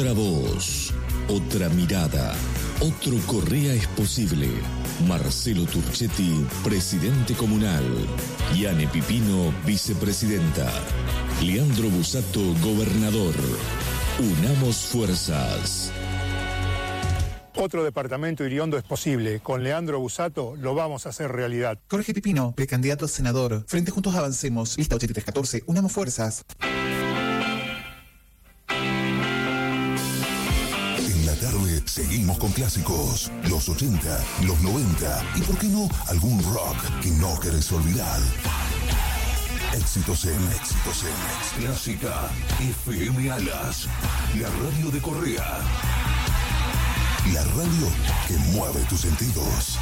Otra voz, otra mirada, otro Correa es posible. Marcelo Turchetti, presidente comunal. Yane Pipino, vicepresidenta. Leandro Busato, gobernador. Unamos fuerzas. Otro departamento Iriondo es posible. Con Leandro Busato lo vamos a hacer realidad. Jorge Pipino, precandidato a senador. Frente Juntos Avancemos. Lista 8314. Unamos fuerzas. Seguimos con clásicos. Los 80, los 90 y, ¿por qué no, algún rock que no querés olvidar? Éxitos en Éxitos en Clásica FM Alas. La radio de Correa. La radio que mueve tus sentidos.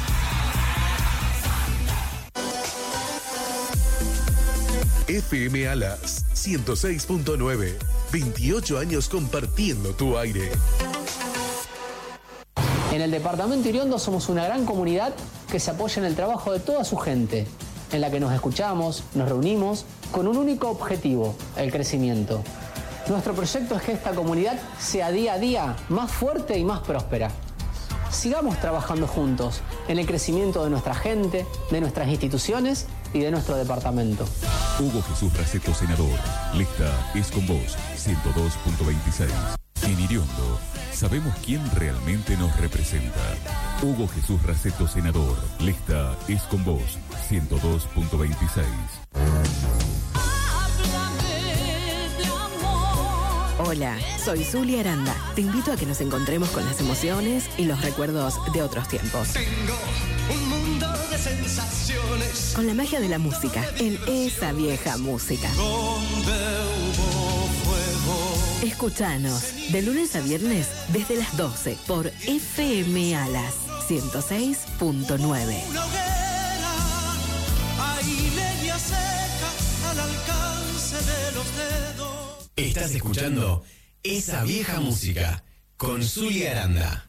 FM Alas 106.9. 28 años compartiendo tu aire. En el departamento Iriondo somos una gran comunidad que se apoya en el trabajo de toda su gente, en la que nos escuchamos, nos reunimos con un único objetivo, el crecimiento. Nuestro proyecto es que esta comunidad sea día a día más fuerte y más próspera. Sigamos trabajando juntos en el crecimiento de nuestra gente, de nuestras instituciones y de nuestro departamento. Hugo Jesús Raceto, senador. Lista es con vos, 102.26. En Iriondo, sabemos quién realmente nos representa. Hugo Jesús Raceto, senador. Lista es con vos, 102.26. Hola, soy Zulia Aranda. Te invito a que nos encontremos con las emociones y los recuerdos de otros tiempos. Tengo un mundo de sensaciones. Con la magia de la música, en esa vieja música. Donde hubo fuego. Escuchanos de lunes a viernes desde las 12 por FM Alas 106.9. Una hoguera. Hay leña seca al alcance de los dedos. Estás escuchando esa vieja música con Zulia Aranda.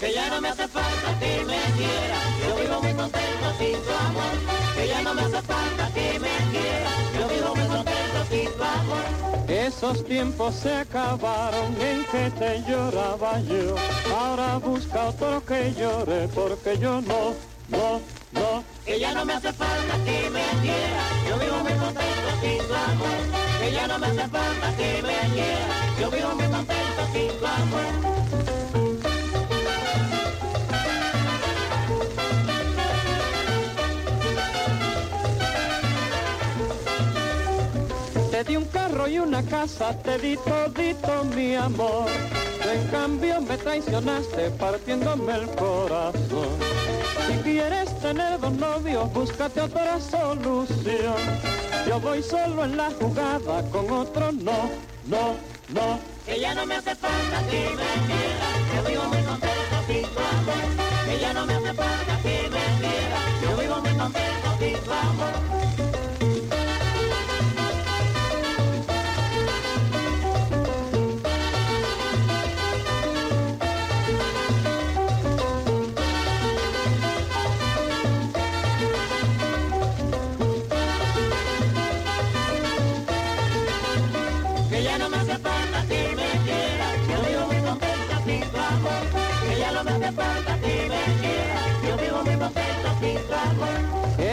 Que ya no me hace falta que Esos tiempos se acabaron en que te lloraba yo. Ahora busca otro que llore porque yo no, no, no. Ya no me hace falta que me quiera, yo vivo muy contento sin tu amor. Ya no me hace falta que me quiera, yo vivo muy contento sin tu amor. Carro y una casa, te di todito mi amor. En cambio me traicionaste partiéndome el corazón. Si quieres tener dos novios, búscate otra solución. Yo voy solo en la jugada, con otro no, no, no. Que ya no me hace falta que me quiera, yo vivo muy contento sin tu amor. Que ya no me hace falta que me quiera, yo vivo muy contento sin tu amor.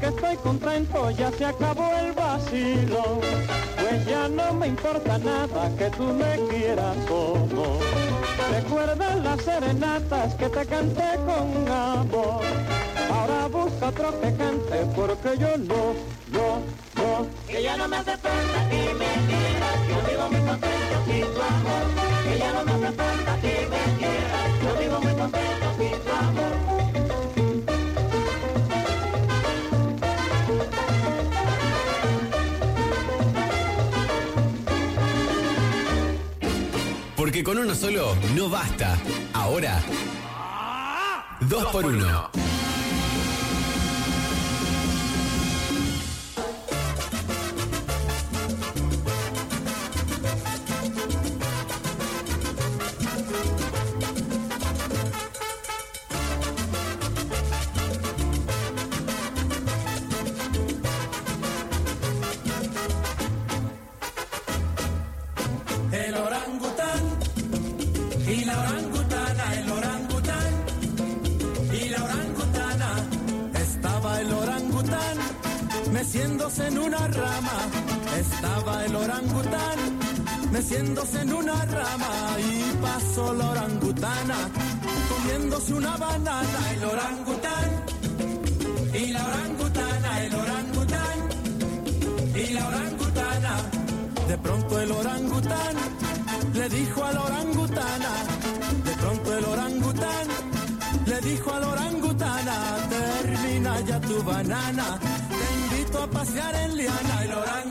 Que estoy contento, ya se acabó el vacilo. Pues ya no me importa nada que tú me quieras o no. Recuerda las serenatas que te canté con amor. Ahora busca otro que cante porque yo no, no, no. Que ya no me hace falta que me quiera, yo vivo muy contento sin tu amor. Que ya no me hace falta que me quiera, yo vivo muy contento sin tu amor. Porque con uno solo no basta. Ahora, dos por uno. Meciéndose en una rama y pasó la orangutana comiéndose una banana. El orangután y la orangutana, el orangután y la orangutana. De pronto el orangután le dijo a la orangutana, de pronto el orangután le dijo a la orangutana, termina ya tu banana, te invito a pasear en liana, el orangután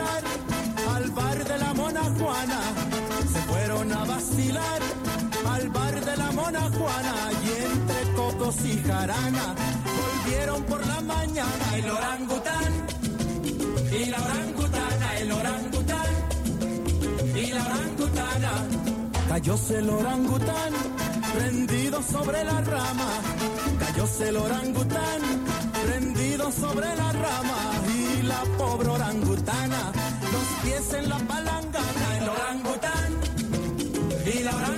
al bar de la Mona Juana. Se fueron a vacilar al bar de la Mona Juana y entre cocos y jarana volvieron por la mañana el orangután y la orangutana, el orangután y la orangutana. Cayóse el orangután, prendido sobre la rama. Cayóse el orangután, prendido sobre la rama. La pobre orangutana, los pies en la palangana. El orangután, y la orangutana,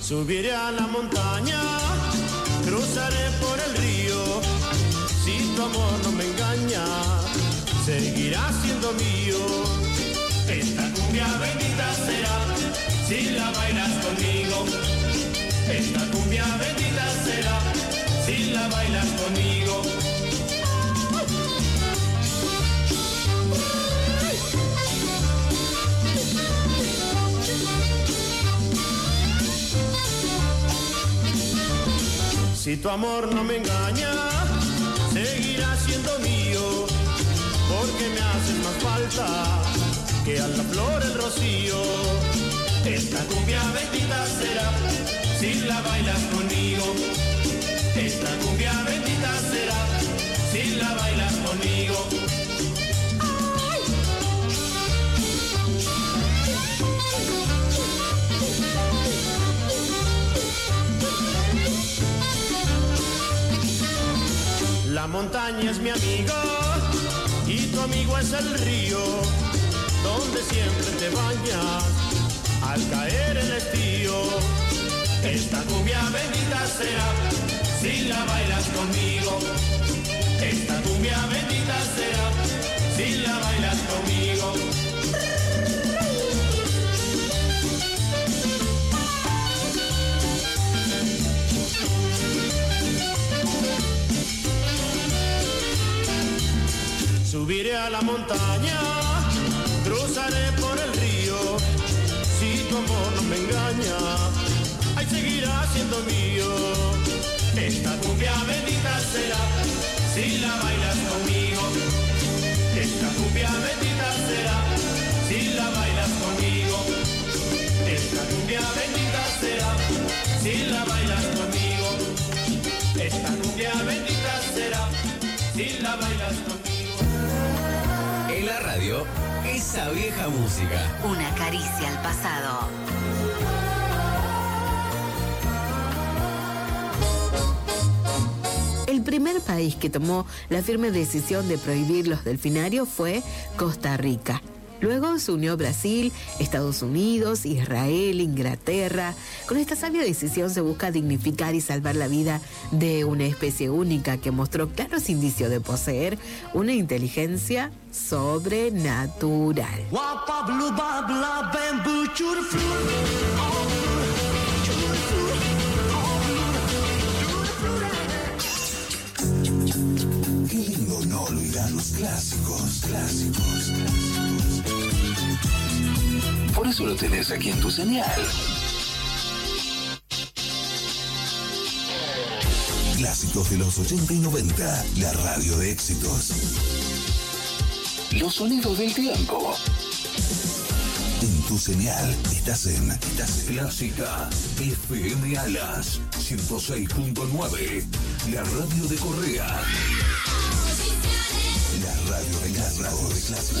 Subiré a la montaña, cruzaré por el río. Si tu amor no me engaña, seguirá siendo mío. Esta cumbia bendita será si la bailas conmigo. Esta cumbia bendita será si la bailas conmigo. Si tu amor no me engaña, seguirá siendo mío, porque me haces más falta que a la flor el rocío. Esta cumbia bendita será si la bailas conmigo. Esta cumbia bendita será si la bailas conmigo. La montaña es mi amigo y tu amigo es el río, donde siempre te bañas al caer el estío. Esta cumbia bendita será si la bailas conmigo. Esta cumbia bendita será si la bailas conmigo. Subiré a la montaña, cruzaré por el río. Si tu amor no me engaña, ahí seguirá siendo mío. Esta cumbia bendita será si la bailas conmigo. Esta cumbia bendita será si la bailas conmigo. Esta cumbia bendita será si la bailas conmigo. Esta cumbia bendita será si la bailas conmigo. En la radio, esa vieja música. Una caricia al pasado. El primer país que tomó la firme decisión de prohibir los delfinarios fue Costa Rica. Luego se unió Brasil, Estados Unidos, Israel, Inglaterra. Con esta sabia decisión se busca dignificar y salvar la vida de una especie única que mostró claros indicios de poseer una inteligencia sobrenatural. no olvidar los clásicos, clásicos, clásicos. Por eso lo tenés aquí en tu señal. Clásicos de los 80 y 90, la radio de éxitos. Los sonidos del tiempo. En tu señal estás en, estás Clásica FM Alas 106.9, la radio de Correa. La radio de Clásica.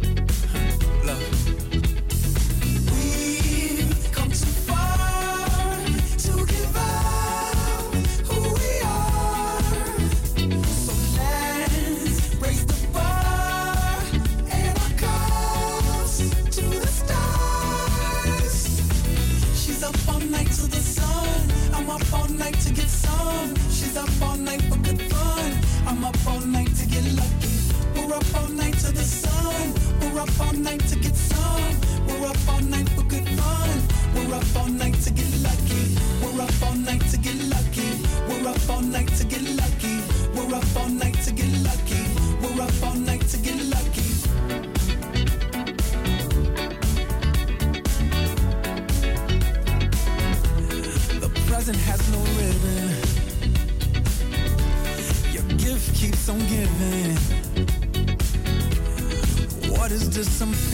all night to some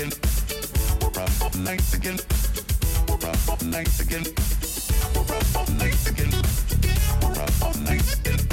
again. Nice again. Nice again. Nice again. Nice again.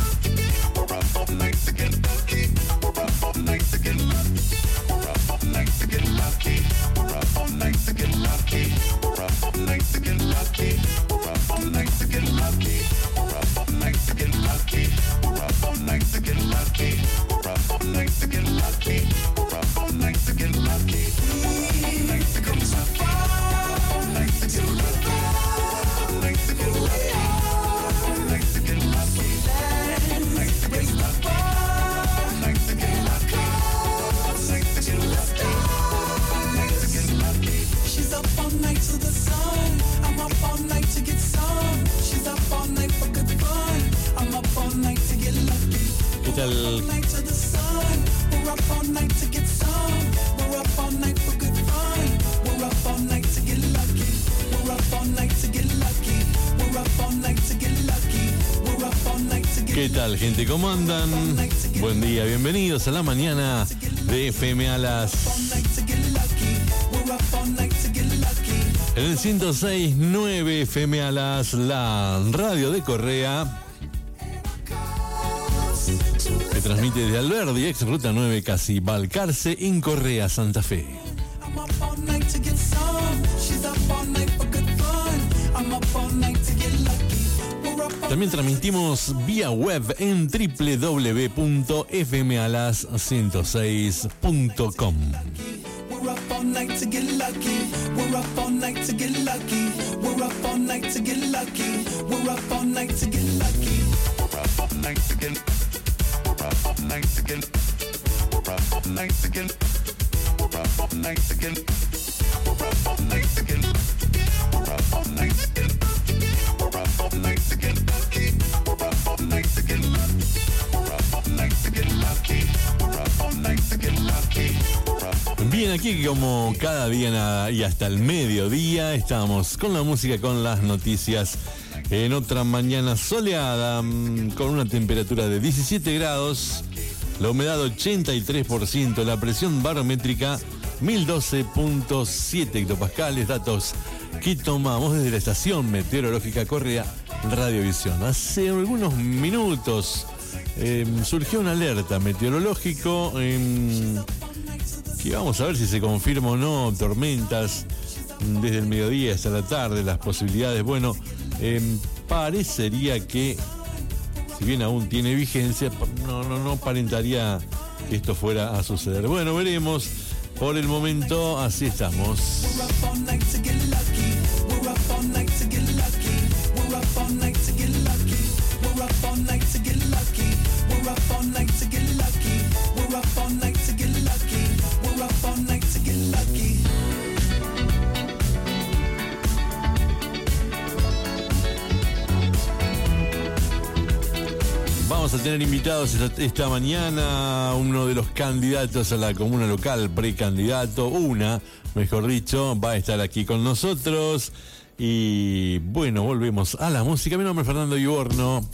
a la mañana de FM Alas. En el 106.9 FM Alas la radio de Correa. Se transmite desde Alberdi, ex Ruta 9, casi Balcarce, en Correa, Santa Fe. También transmitimos vía web en www.fmalas106.com. We're up aquí como cada día y hasta el mediodía estamos con la música, con las noticias. En otra mañana soleada, mm, con una temperatura de 17 grados, la humedad 83%, la presión barométrica 1012.7 hectopascales, datos que tomamos desde la estación meteorológica Correa Radiovisión. Hace algunos minutos eh, surgió una alerta meteorológico. eh, que vamos a ver si se confirma o no, tormentas desde el mediodía hasta la tarde, las posibilidades, bueno, em, parecería que, si bien aún tiene vigencia, no, no, no aparentaría que esto fuera a suceder. Bueno, veremos. Por el momento, así estamos. Vamos a tener invitados esta, mañana uno de los candidatos a la comuna local, precandidato, una, mejor dicho, va a estar aquí con nosotros. Y bueno, volvemos a la música. Mi nombre es Fernando Iborno.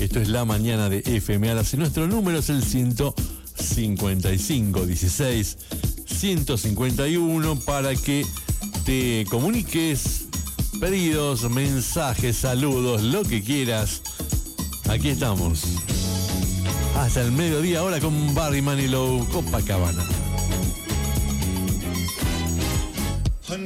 Esto es la mañana de FM Alas y nuestro número es el 155 16 151 para que te comuniques pedidos, mensajes, saludos, lo que quieras. Aquí estamos. Hasta el mediodía ahora con Barry Manilow, Copacabana. Her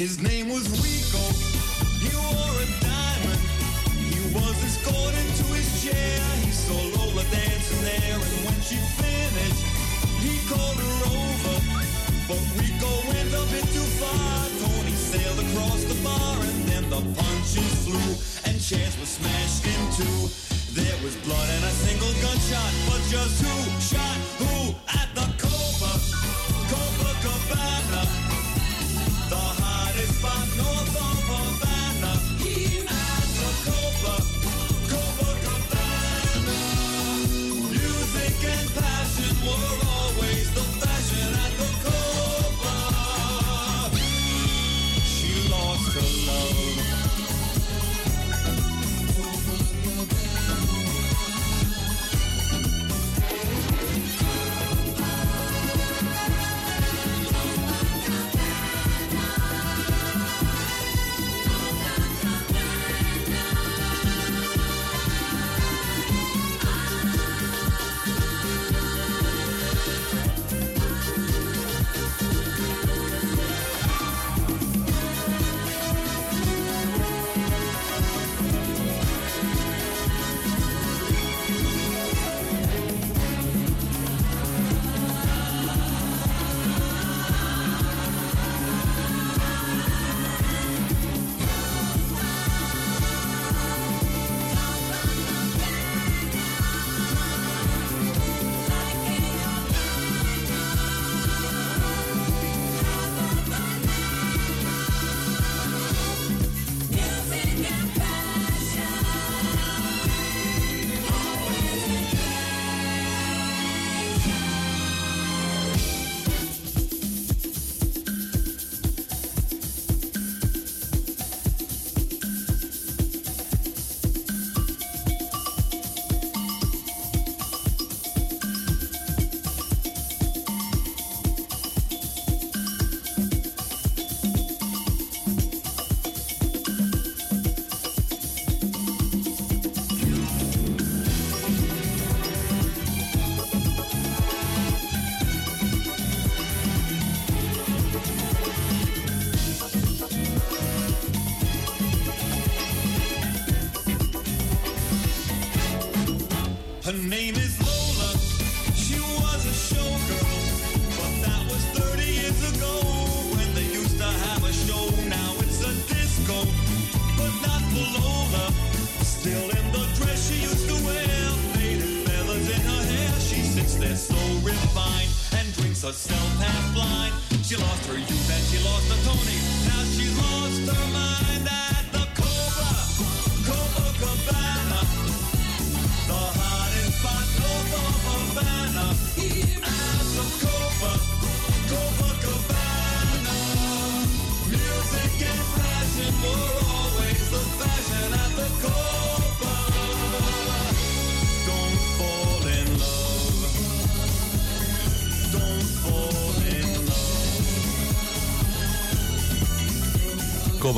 His name was Rico. He wore a diamond. He was escorted to his chair. He saw Lola dancing there, and when she finished, he called her over. But Rico went a bit too far. Tony sailed across the bar, and then the punches flew, and chairs were smashed in two. There was blood and a single gunshot, but just who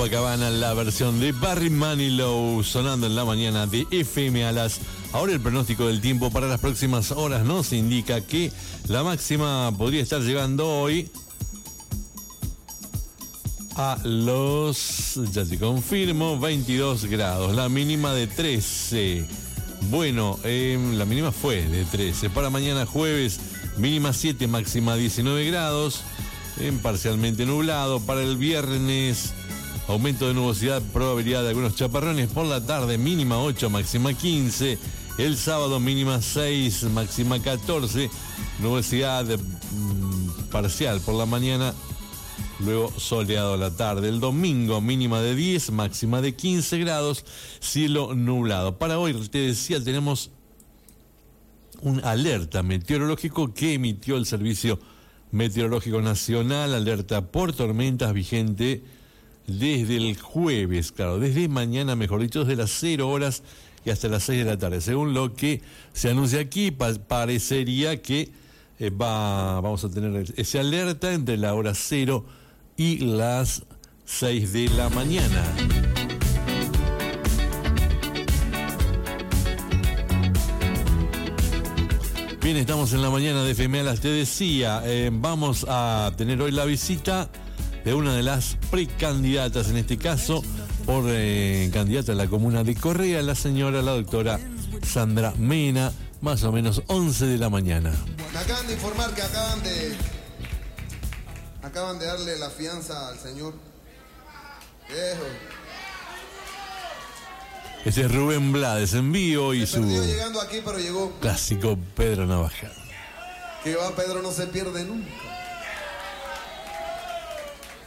Copacabana, la versión de Barry Manilow sonando en la mañana de FM a las. Ahora el pronóstico del tiempo para las próximas horas nos indica que la máxima podría estar llegando hoy a los, ya te confirmo, 22 grados, la mínima de 13. Bueno, em, la mínima fue de 13. Para mañana jueves, mínima 7, máxima 19 grados, en parcialmente nublado. Para el viernes, aumento de nubosidad, probabilidad de algunos chaparrones. Por la tarde, mínima 8, máxima 15. El sábado, mínima 6, máxima 14. Nubosidad mm, parcial por la mañana, luego soleado la tarde. El domingo mínima de 10, máxima de 15 grados, cielo nublado. Para hoy, te decía, tenemos un alerta meteorológico que emitió el Servicio Meteorológico Nacional, alerta por tormentas vigente desde el jueves, claro, desde mañana, mejor dicho, desde las 0 horas y hasta las 6 de la tarde. Según lo que se anuncia aquí, pa- parecería que eh, va, vamos a tener ese alerta entre la hora 0 y las 6 de la mañana. Bien, estamos en la mañana de Femealas. Te decía, eh, vamos a tener hoy la visita de una de las precandidatas, en este caso, por eh, candidata a la comuna de Correa, la señora, la doctora Sandra Mena, más o menos 11 de la mañana. Me acaban de informar que acaban de. Acaban de darle la fianza al señor. Viejo. Ese es Rubén Blades en vivo y su llegando aquí, pero llegó. clásico Pedro Navaja. Que va, Pedro no se pierde nunca.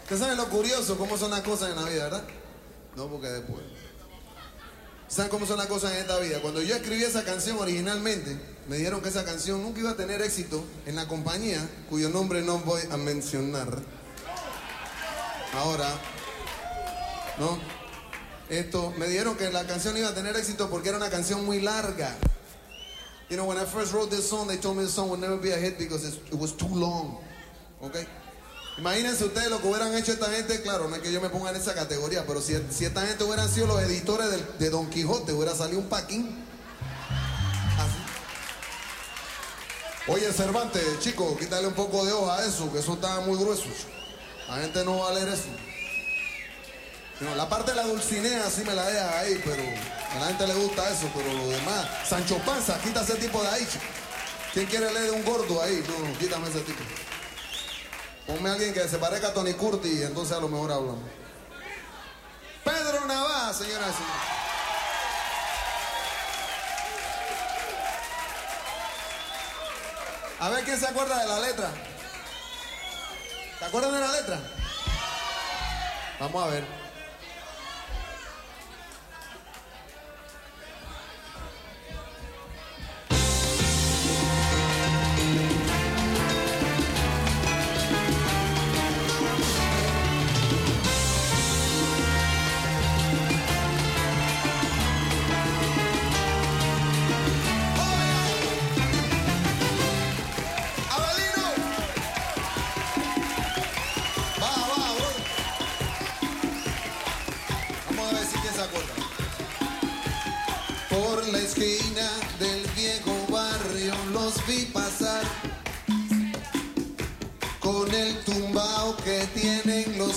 Ustedes saben lo curioso, cómo son las cosas en la vida, ¿verdad? No, porque después. ¿Saben cómo son las cosas en esta vida? Cuando yo escribí esa canción originalmente, me dijeron que esa canción nunca iba a tener éxito en la compañía cuyo nombre no voy a mencionar. Ahora, ¿no? Esto, me dijeron que la canción iba a tener éxito porque era una canción muy larga. You know, when I first wrote this song, they told me the song would never be a hit because it was too long. Okay? Imagínense ustedes lo que hubieran hecho esta gente, claro, no es que yo me ponga en esa categoría, pero si, si esta gente hubieran sido los editores de Don Quijote, hubiera salido un paquín. Así. Oye, Cervantes, chico, quítale un poco de hoja a eso, que eso está muy grueso. La gente no va a leer eso. La parte de la dulcinea sí me la deja ahí, pero a la gente le gusta eso, pero lo demás. Sancho Panza, quita ese tipo de ahí. ¿Quién quiere leer un gordo ahí? No, no, quítame ese tipo. Ponme a alguien que se parezca a Tony Curti entonces a lo mejor hablamos. Pedro Navaja, señoras y señores. A ver quién se acuerda de la letra. ¿Se acuerdan de la letra? Vamos a ver.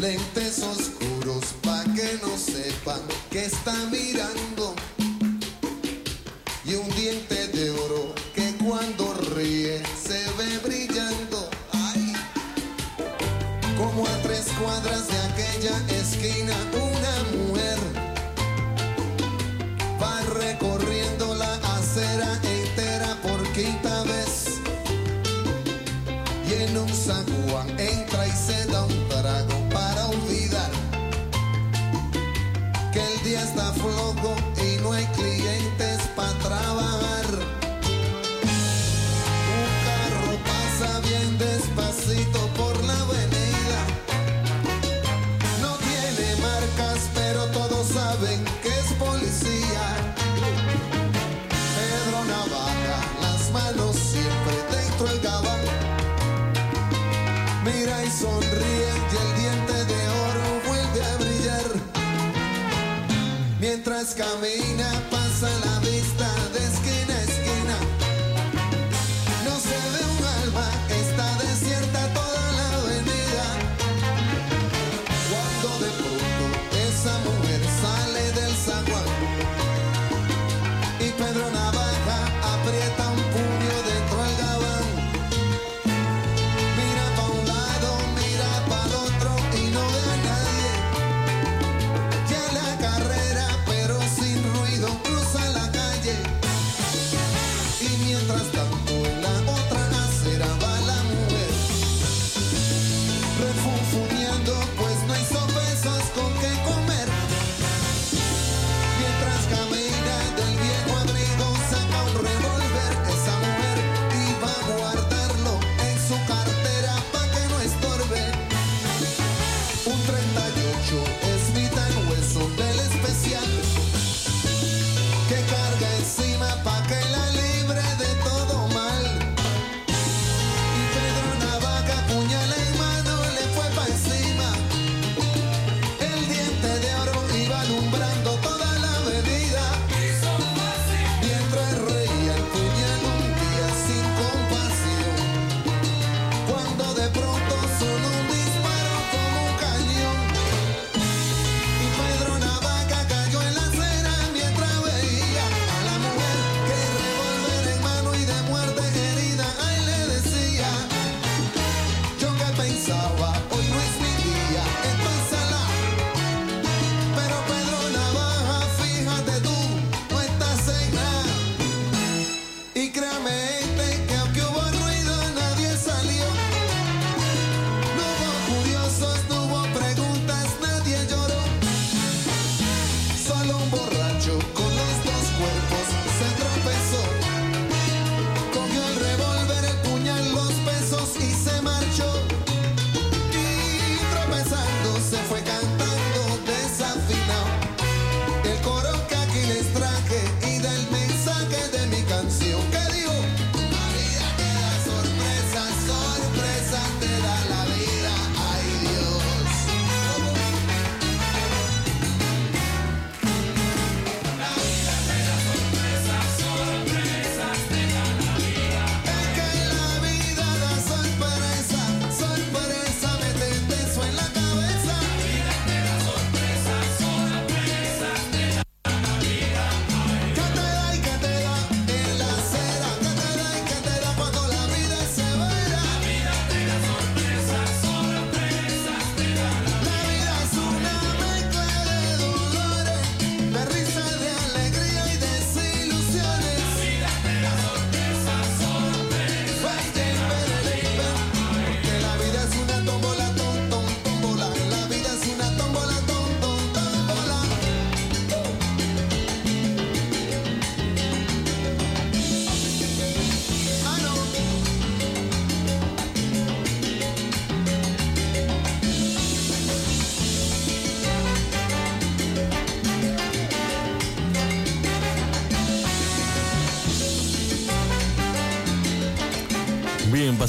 lentes oscuros pa' que no sepan que está mirando. camina, pasa la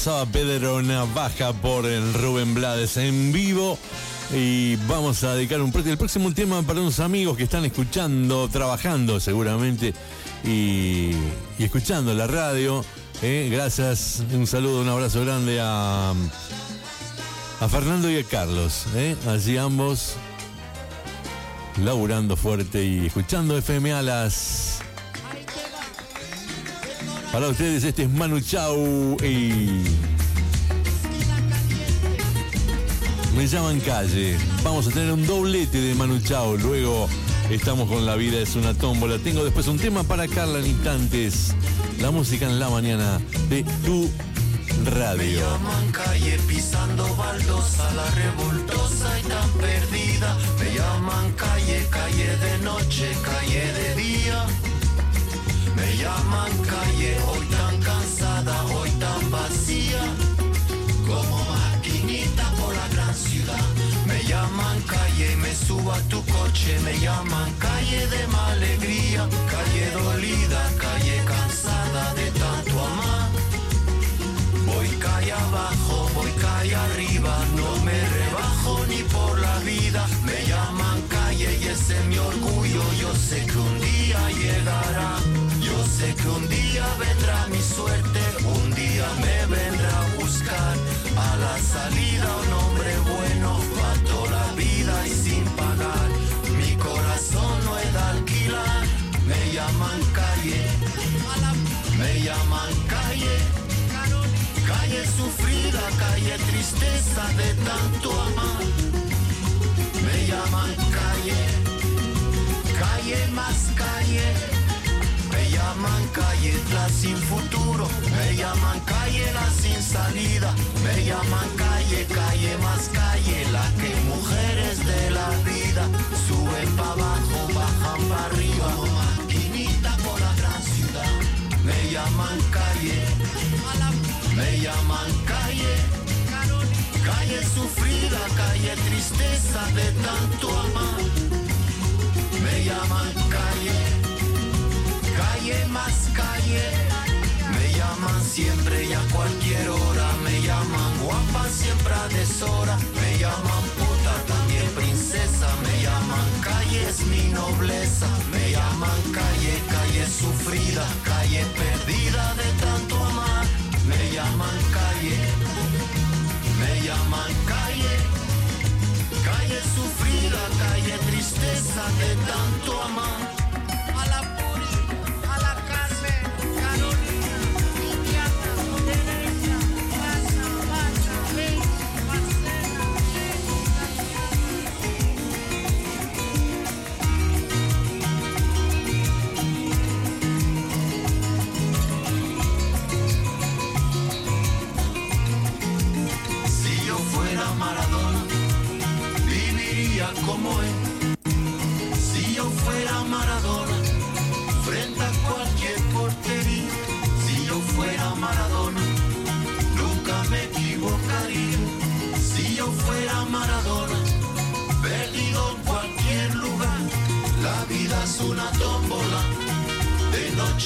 pasaba Pedro Navaja por el Rubén Blades en vivo. Y vamos a dedicar un el próximo tema para unos amigos que están escuchando, trabajando seguramente y, escuchando la radio. ¿eh? Gracias, un saludo, un abrazo grande a, a Fernando y a Carlos. Eh, allí ambos laburando fuerte y escuchando FM a las para ustedes este es Manu Chao y me llaman calle. Vamos a tener un doblete de Manu Chao. Luego estamos con La vida es una tómbola. Tengo después un tema para Carla en instantes. La música en la mañana de tu radio. llaman calle pisando baldosa, la revoltosa y tan perdida. Me llaman calle, calle de noche, calle de día. Me llaman calle, hoy tan cansada, hoy tan vacía. Como maquinita por la gran ciudad. Me llaman calle me subo a tu coche. Me llaman calle de alegría. Calle dolida, calle cansada de tanto amar. Voy calle abajo, voy calle arriba, no me rebajo ni por la vida. Me llaman calle y ese es mi orgullo. Yo sé que un día llegará, sé que un día vendrá mi suerte, un día me vendrá a buscar a la salida un hombre bueno para toda la vida y sin pagar. Mi corazón no es de alquilar, me llaman calle, me llaman calle. Calle sufrida, calle tristeza de tanto amar. Me llaman calle, calle más calle. Llaman calle la sin futuro. Me llaman calle la sin salida. Me llaman calle, calle más calle. La que mujeres de la vida suben para abajo, bajan para arriba. Maquinita por la gran ciudad. Me llaman calle. Me llaman calle, calle sufrida, calle tristeza de tanto amar. Me llaman calle, calle más calle. Me llaman siempre y a cualquier hora. Me llaman guapa siempre a deshora. Me llaman puta también princesa. Me llaman calle es mi nobleza. Me llaman calle, calle sufrida, calle perdida de tanto amar. Me llaman calle, me llaman calle, calle sufrida, calle tristeza de tanto amar.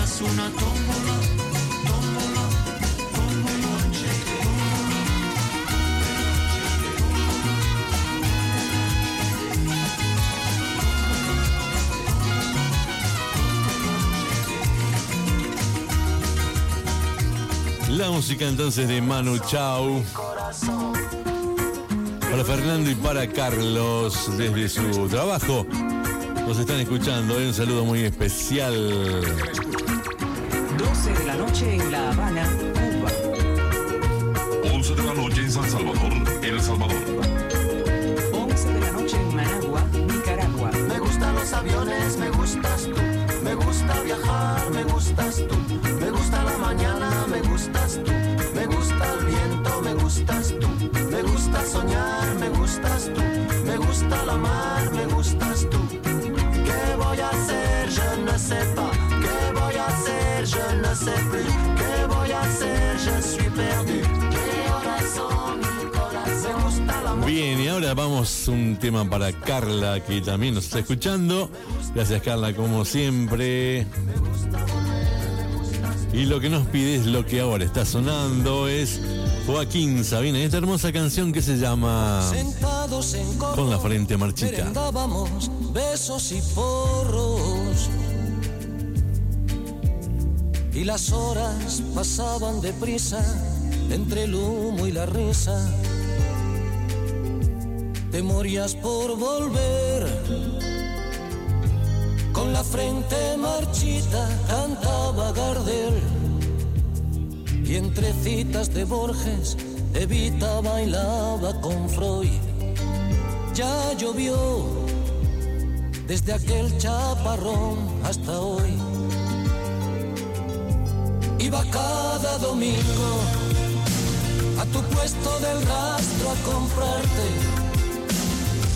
Una tómbola, tómbola, tómbola, La música entonces de Manu Chao. Para Fernando y para Carlos desde su trabajo. Nos están escuchando. Un saludo muy especial. 12 de la noche en La Habana, Cuba. 11 de la noche en San Salvador, El Salvador. 11 de la noche en Managua, Nicaragua. Me gustan los aviones, me gustas tú. Me gusta viajar, me gustas tú. Me gusta la mañana, me gustas tú. Me gusta el viento, me gustas tú. Me gusta soñar, me gustas tú. Me gusta la mar, me gustas tú. ¿Qué voy a hacer? Je ne sais pas. Vamos un tema para Carla, que también nos está escuchando. Gracias, Carla, como siempre. Y lo que nos pide es lo que ahora está sonando, es Joaquín Sabina, esta hermosa canción que se llama Sentados en corro, Con la frente marchita. merendábamos besos y porros. Y las horas pasaban deprisa entre el humo y la risa. Te morías por volver. Con la frente marchita cantaba Gardel. Y entre citas de Borges, Evita bailaba con Freud. Ya llovió desde aquel chaparrón hasta hoy. Iba cada domingo a tu puesto del rastro a comprarte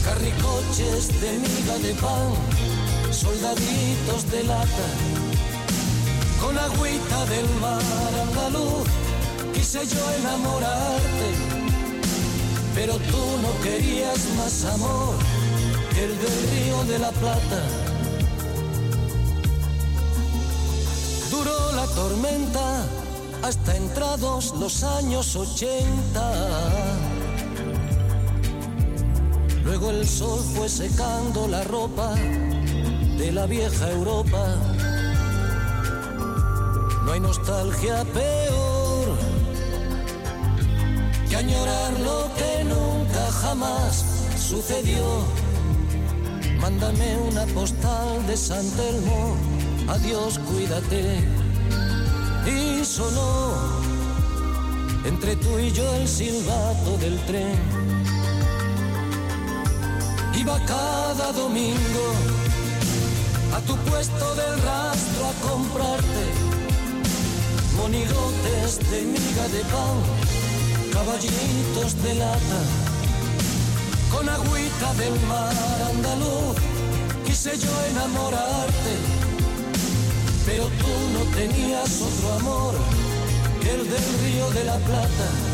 carricoches de miga de pan, soldaditos de lata, con agüita del mar andaluz. Quise yo enamorarte, pero tú no querías más amor que el del río de la Plata. Duró la tormenta hasta entrados los años 80. Luego el sol fue secando la ropa de la vieja Europa. No hay nostalgia peor que añorar lo que nunca jamás sucedió. Mándame una postal de San Telmo, adiós, cuídate. Y sonó entre tú y yo el silbato del tren. Iba cada domingo a tu puesto del rastro a comprarte monigotes de miga de pan, caballitos de lata, con agüita del mar andaluz. Quise yo enamorarte, pero tú no tenías otro amor que el del río de la Plata.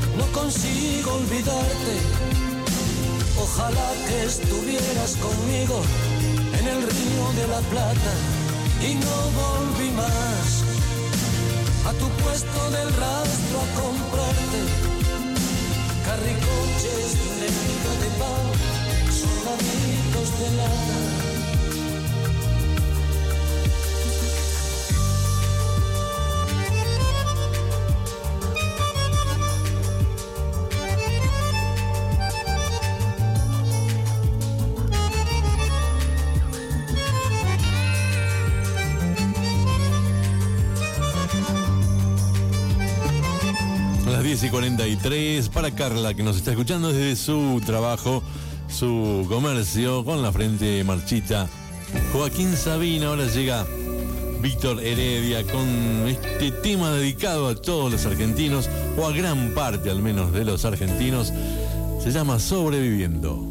no consigo olvidarte. Ojalá que estuvieras conmigo en el río de la Plata y no volví más a tu puesto del rastro a comprarte carricoches de de pan, soldaditos de lata. 43 para Carla que nos está escuchando desde su trabajo, su comercio con la frente marchita. Joaquín Sabina, ahora llega Víctor Heredia con este tema dedicado a todos los argentinos, o a gran parte al menos de los argentinos. Se llama Sobreviviendo.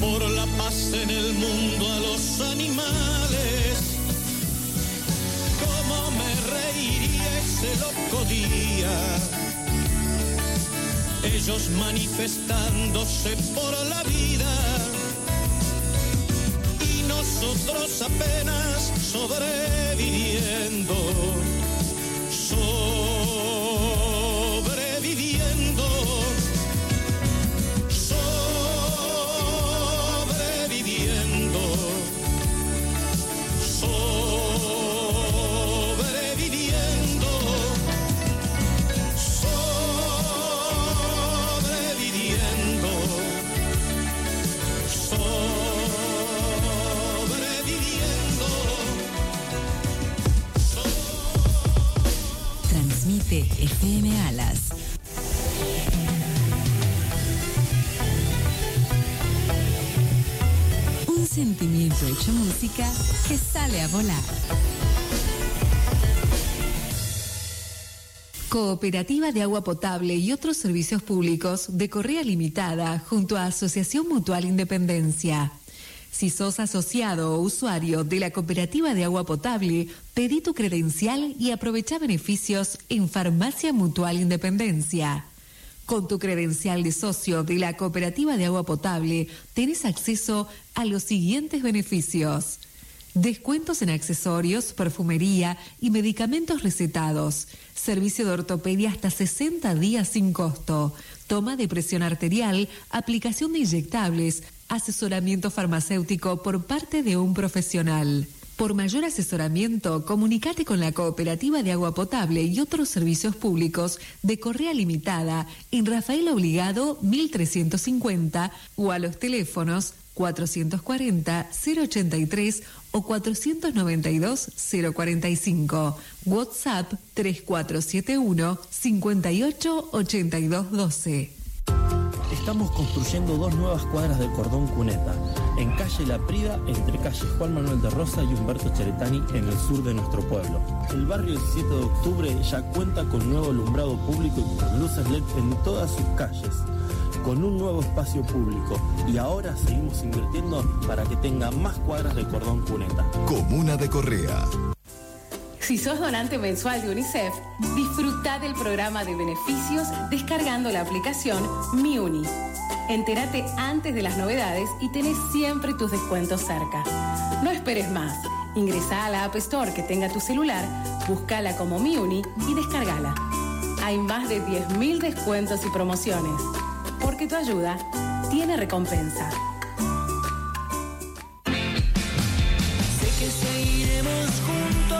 Por la paz en el mundo a los animales. ¿Cómo me reiría ese loco día? Ellos manifestándose por la vida y nosotros apenas sobreviviendo, Alas. Un sentimiento hecho música que sale a volar. Cooperativa de Agua Potable y otros servicios públicos de Correa Limitada junto a Asociación Mutual Independencia. Si sos asociado o usuario de la Cooperativa de Agua Potable, pedí tu credencial y aprovecha beneficios en Farmacia Mutual Independencia. Con tu credencial de socio de la Cooperativa de Agua Potable, tenés acceso a los siguientes beneficios. Descuentos en accesorios, perfumería y medicamentos recetados. Servicio de ortopedia hasta 60 días sin costo. Toma de presión arterial, aplicación de inyectables, asesoramiento farmacéutico por parte de un profesional. Por mayor asesoramiento, comunicate con la Cooperativa de Agua Potable y otros servicios públicos de Correa Limitada en Rafael Obligado 1350 o a los teléfonos 440-083 o 492-045. WhatsApp 3471-588212. Estamos construyendo dos nuevas cuadras del cordón cuneta, en calle La Prida, entre calle Juan Manuel de Rosa y Humberto Cheretani, en el sur de nuestro pueblo. El barrio 17 de octubre ya cuenta con nuevo alumbrado público y con luces LED en todas sus calles, con un nuevo espacio público y ahora seguimos invirtiendo para que tenga más cuadras del cordón cuneta. Comuna de Correa. Si sos donante mensual de UNICEF, disfruta del programa de beneficios descargando la aplicación MiUni. Entérate antes de las novedades y tenés siempre tus descuentos cerca. No esperes más. Ingresa a la App Store que tenga tu celular, búscala como MiUni y descargala. Hay más de 10.000 descuentos y promociones. Porque tu ayuda tiene recompensa. Sé que seguiremos juntos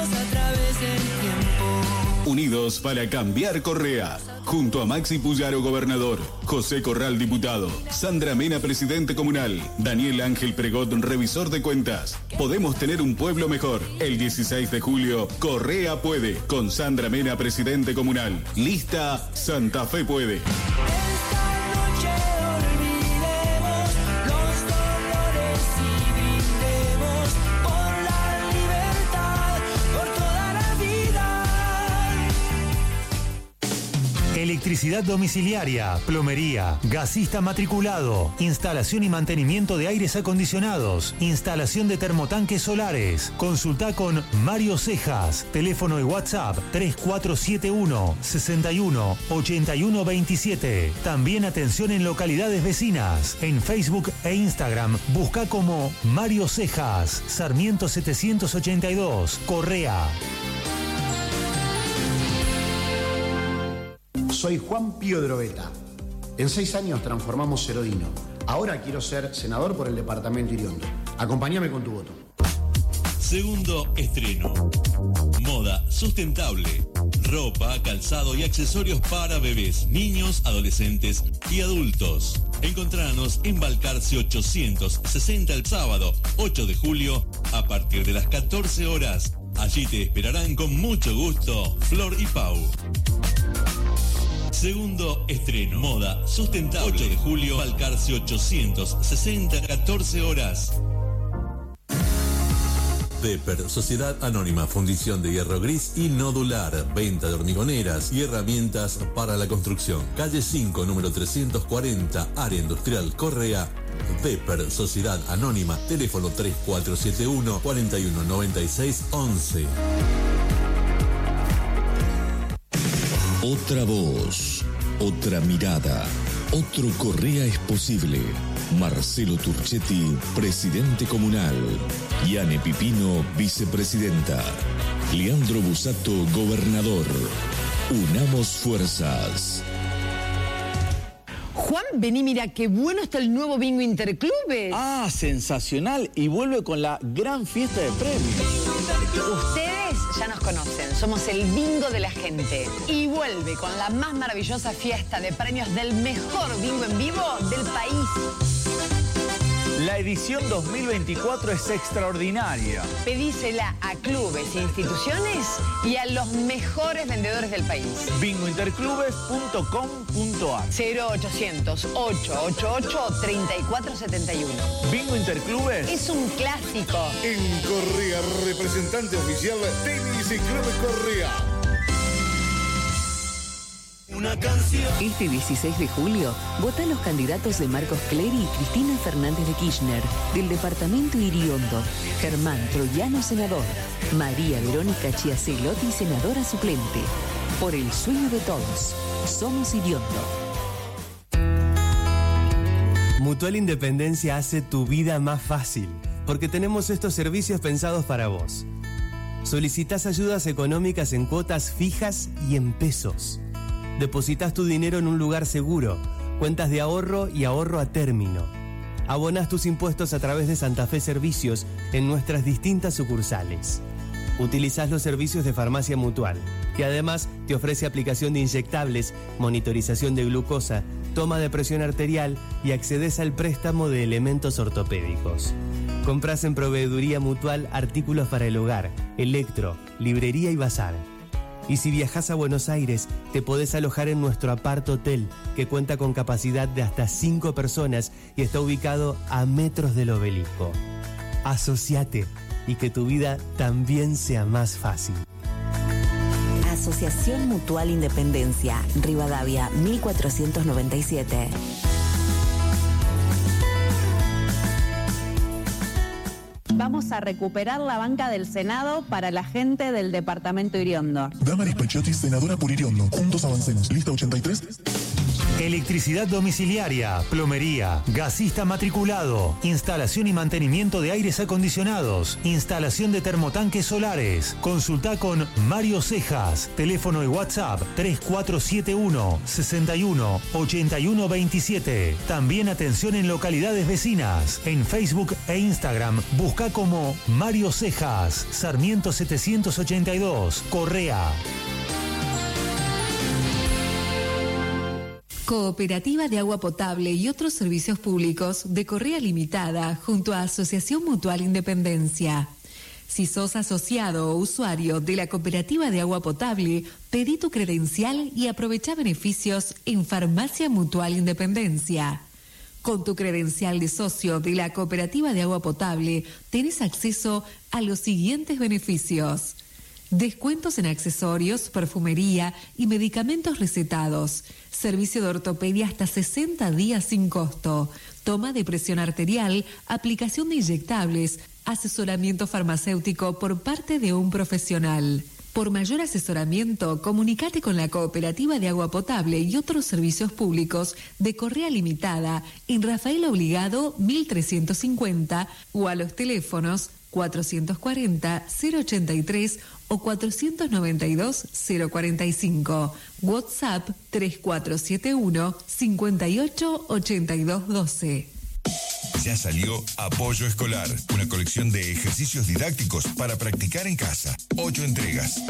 Unidos para cambiar Correa. Junto a Maxi Puyaro, gobernador. José Corral, diputado. Sandra Mena, presidente comunal. Daniel Ángel Pregot, revisor de cuentas. Podemos tener un pueblo mejor. El 16 de julio, Correa puede. Con Sandra Mena, presidente comunal. Lista Santa Fe puede. Electricidad domiciliaria, plomería, gasista matriculado, instalación y mantenimiento de aires acondicionados, instalación de termotanques solares. Consulta con Mario Cejas, teléfono y WhatsApp 3471 61 81 27. También atención en localidades vecinas. En Facebook e Instagram busca como Mario Cejas, Sarmiento 782, Correa. Soy Juan Pío Droveta. En seis años transformamos Cerodino. Ahora quiero ser senador por el departamento Iriondo. Acompáñame con tu voto. Segundo estreno. Moda sustentable. Ropa, calzado y accesorios para bebés, niños, adolescentes y adultos. Encontranos en Balcarce 860 el sábado 8 de julio a partir de las 14 horas. Allí te esperarán con mucho gusto Flor y Pau. Segundo estreno. Moda sustentable. 8 de julio, Balcarce 860, 14 horas. Deper, Sociedad Anónima, Fundición de Hierro Gris y Nodular, venta de hormigoneras y herramientas para la construcción. Calle 5, número 340, Área Industrial Correa. Deper, Sociedad Anónima, teléfono 3471 4196 11. Otra voz, otra mirada, otro Correa es posible. Marcelo Turchetti, presidente comunal. Yane Pipino, vicepresidenta. Leandro Busato, gobernador. Unamos fuerzas. Juan, vení, mira, qué bueno está el nuevo bingo Interclubes. Ah, sensacional. Y vuelve con la gran fiesta de premios. Nos somos el bingo de la gente. Y vuelve con la más maravillosa fiesta de premios del mejor bingo en vivo del país. La edición 2024 es extraordinaria. Pedísela a clubes e instituciones y a los mejores vendedores del país. bingointerclubes.com.ar 0800 888 3471. Bingo Interclubes Es un clásico. En Correa, representante oficial Tenis y Club Correa. Una canción. Este 16 de julio, vota los candidatos de Marcos Clery y Cristina Fernández de Kirchner, del departamento Iriondo, Germán Troyano, senador, María Verónica Chiacelotti, senadora suplente. Por el sueño de todos, somos Iriondo. Mutual Independencia hace tu vida más fácil, porque tenemos estos servicios pensados para vos. Solicitas ayudas económicas en cuotas fijas y en pesos. Depositas tu dinero en un lugar seguro, cuentas de ahorro y ahorro a término. Abonas tus impuestos a través de Santa Fe Servicios en nuestras distintas sucursales. Utilizás los servicios de Farmacia Mutual, que además te ofrece aplicación de inyectables, monitorización de glucosa, toma de presión arterial y accedes al préstamo de elementos ortopédicos. Compras en Proveeduría Mutual artículos para el hogar, electro, librería y bazar. Y si viajas a Buenos Aires, te podés alojar en nuestro apart hotel, que cuenta con capacidad de hasta 5 personas y está ubicado a metros del obelisco. Asociate y que tu vida también sea más fácil. Asociación Mutual Independencia, Rivadavia 1497. Vamos a recuperar la banca del Senado para la gente del departamento Iriondo. Damaris Pachiotti, senadora por Iriondo. Juntos avancemos. Lista 83. Electricidad domiciliaria, plomería, gasista matriculado, instalación y mantenimiento de aires acondicionados, instalación de termotanques solares. Consulta con Mario Cejas, teléfono y WhatsApp 3471 61 81 27. También atención en localidades vecinas. En Facebook e Instagram busca como Mario Cejas, Sarmiento 782, Correa. Cooperativa de Agua Potable y otros servicios públicos de Correa Limitada junto a Asociación Mutual Independencia. Si sos asociado o usuario de la Cooperativa de Agua Potable, pedí tu credencial y aprovecha beneficios en Farmacia Mutual Independencia. Con tu credencial de socio de la Cooperativa de Agua Potable, tenés acceso a los siguientes beneficios. Descuentos en accesorios, perfumería y medicamentos recetados. Servicio de ortopedia hasta 60 días sin costo. Toma de presión arterial, aplicación de inyectables, asesoramiento farmacéutico por parte de un profesional. Por mayor asesoramiento, comunicate con la Cooperativa de Agua Potable y otros servicios públicos de Correa Limitada en Rafael Obligado 1350 o a los teléfonos 440-083 o 492-045. WhatsApp 3471 588212. Ya salió Apoyo Escolar, una colección de ejercicios didácticos para practicar en casa. Ocho entregas.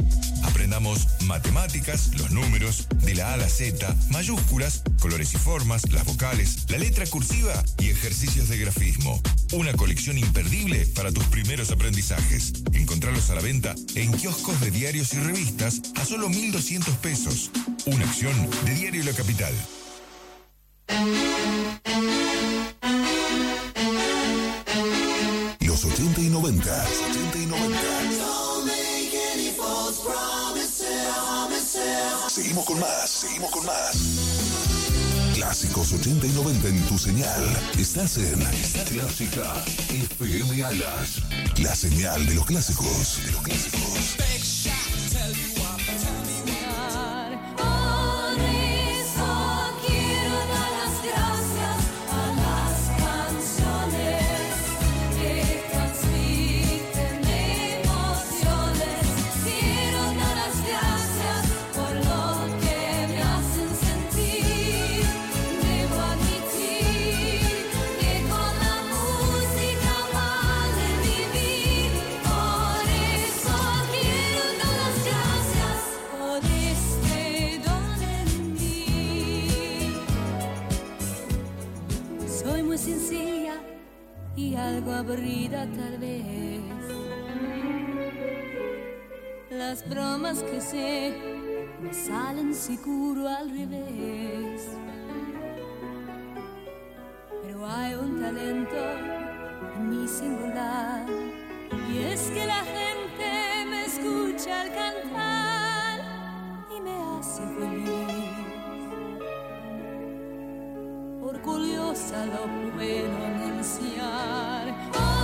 Aprendamos matemáticas, los números, de la A a la Z, mayúsculas, colores y formas, las vocales, la letra cursiva y ejercicios de grafismo. Una colección imperdible para tus primeros aprendizajes. Encontralos a la venta en kioscos de diarios y revistas a solo 1.200 pesos. Una acción de Diario La Capital. 90. 80 y 90. Seguimos con más, seguimos con más. Clásicos 80 y 90 en tu señal. Estás en Clásica FM Alas. La señal de los clásicos. De los clásicos. Algo aburrida tal vez. Las bromas que sé me salen seguro al revés. Pero hay un talento en mi singular y es que la gente me escucha al cantar y me hace feliz. Orgullosa lo puedo anunciar.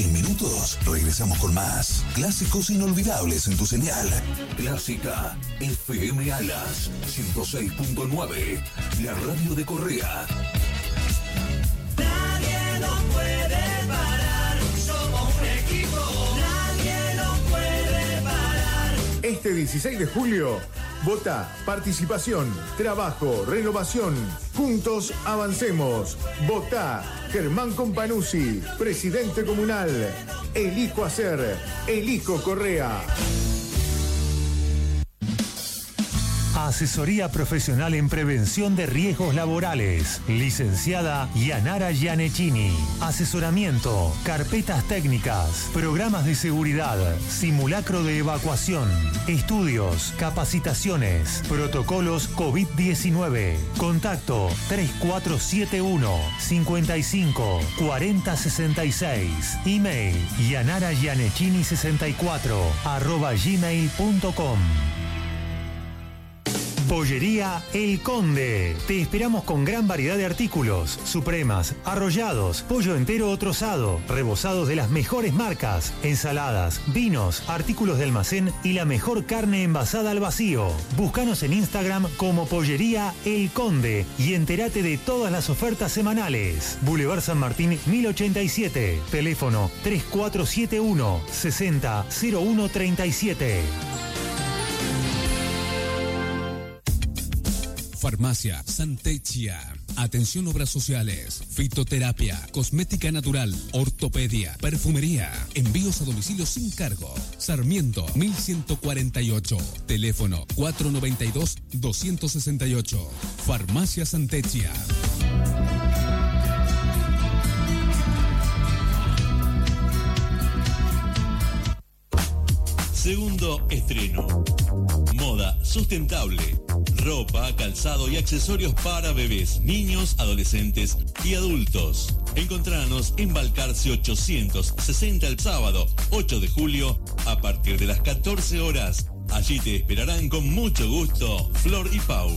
En minutos regresamos con más clásicos inolvidables en tu señal. Clásica FM Alas 106.9. La radio de Correa. Nadie nos puede parar. Somos un equipo. Nadie nos puede parar. Este 16 de julio, vota participación, trabajo, renovación. Juntos avancemos. Vota Germán Companuzzi, presidente comunal. Elijo hacer. Elijo Correa. Asesoría profesional en prevención de riesgos laborales. Licenciada Yanara Gianecchini. Asesoramiento, carpetas técnicas, programas de seguridad, simulacro de evacuación, estudios, capacitaciones, protocolos COVID-19. Contacto 3471 55 40 66. Email yanaragianecchini64 arroba gmail.com. Pollería El Conde. Te esperamos con gran variedad de artículos, supremas, arrollados, pollo entero o trozado, rebozados de las mejores marcas, ensaladas, vinos, artículos de almacén y la mejor carne envasada al vacío. Búscanos en Instagram como Pollería El Conde y entérate de todas las ofertas semanales. Boulevard San Martín 1087, teléfono 3471 600137. Farmacia Santechia. Atención obras sociales, fitoterapia, cosmética natural, ortopedia, perfumería, envíos a domicilio sin cargo. Sarmiento 1148. Teléfono 492 268. Farmacia Santechia. Segundo estreno. Moda sustentable. Ropa, calzado y accesorios para bebés, niños, adolescentes y adultos. Encontranos en Balcarce 860 el sábado 8 de julio a partir de las 14 horas. Allí te esperarán con mucho gusto Flor y Pau.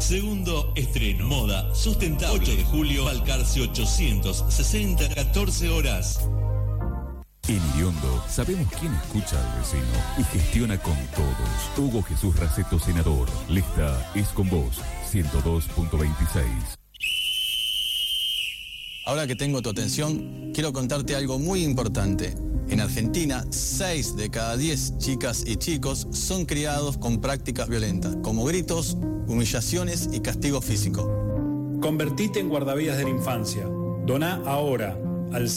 Segundo estreno. Moda sustentable. 8 de julio, Balcarce 860, 14 horas. En Iriondo sabemos quién escucha al vecino y gestiona con todos. Hugo Jesús Raceto, senador. Lista es con vos. 102.26. Ahora que tengo tu atención, quiero contarte algo muy importante. En Argentina, 6 de cada 10 chicas y chicos son criados con prácticas violentas, como gritos, humillaciones y castigo físico. Convertite en guardavidas de la infancia. Dona ahora al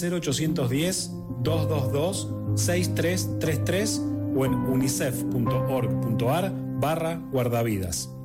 0810-222-6333 o en unicef.org.ar barra guardavidas.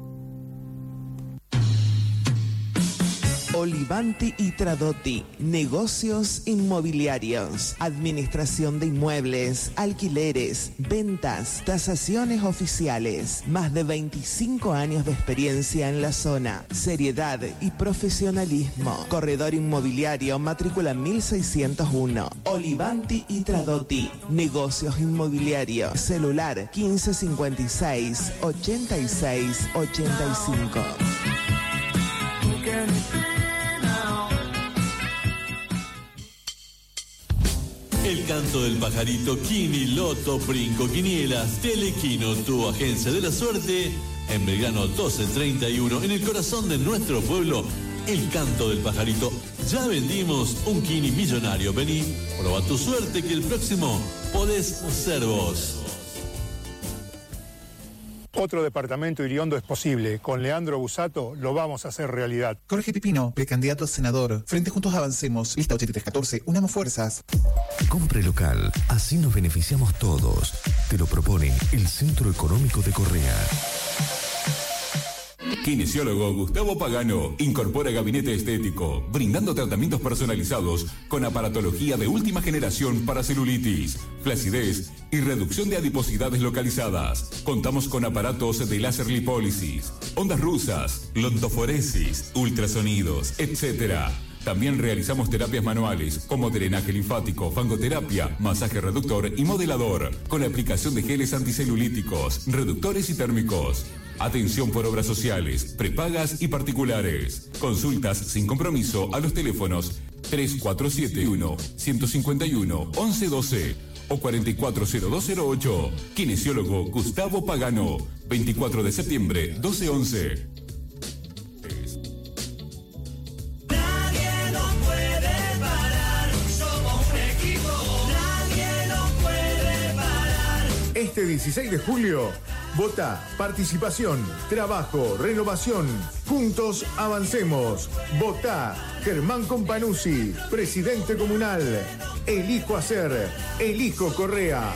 Olivanti y Tradotti, negocios inmobiliarios, administración de inmuebles, alquileres, ventas, tasaciones oficiales, más de 25 años de experiencia en la zona, seriedad y profesionalismo. Corredor inmobiliario, matrícula 1601. Olivanti y Tradotti, negocios inmobiliarios, celular 1556 86 85. El canto del pajarito, Kini, Loto, Brinco, Quinielas, Telequino, tu agencia de la suerte, en Belgrano 1231, en el corazón de nuestro pueblo, el canto del pajarito Ya vendimos un Kini millonario. Vení, prueba tu suerte que el próximo podés ser vos. Otro departamento Iriondo es posible. Con Leandro Busato lo vamos a hacer realidad. Jorge Pipino, precandidato a senador. Frente Juntos Avancemos, lista 8314, unamos fuerzas. Compre local, así nos beneficiamos todos. Te lo propone el Centro Económico de Correa. Kinesiólogo Gustavo Pagano incorpora gabinete estético, brindando tratamientos personalizados con aparatología de última generación para celulitis, flacidez y reducción de adiposidades localizadas. Contamos con aparatos de láser lipólisis, ondas rusas, lontoforesis, ultrasonidos, etc. También realizamos terapias manuales como drenaje linfático, fangoterapia, masaje reductor y modelador, con la aplicación de geles anticelulíticos, reductores y térmicos. Atención por obras sociales, prepagas y particulares. Consultas sin compromiso a los teléfonos 3471 151 1112 o 440208. Kinesiólogo Gustavo Pagano, 24 de septiembre, 1211. Nadie nos puede parar, somos un equipo. Nadie nos puede parar. Este 16 de julio, vota participación, trabajo, renovación. Juntos avancemos. Vota Germán Companuzzi, presidente comunal. Elijo hacer, elijo Correa.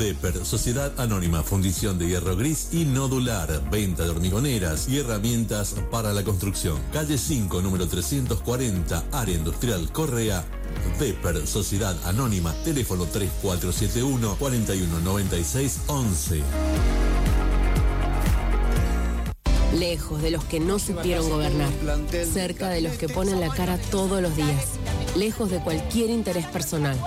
Depper, Sociedad Anónima, Fundición de Hierro Gris y Nodular, venta de hormigoneras y herramientas para la construcción. Calle 5, número 340, Área Industrial Correa. Depper, Sociedad Anónima, teléfono 3471 4196 11. Lejos de los que no supieron gobernar. Cerca de los que ponen la cara todos los días. Lejos de cualquier interés personal.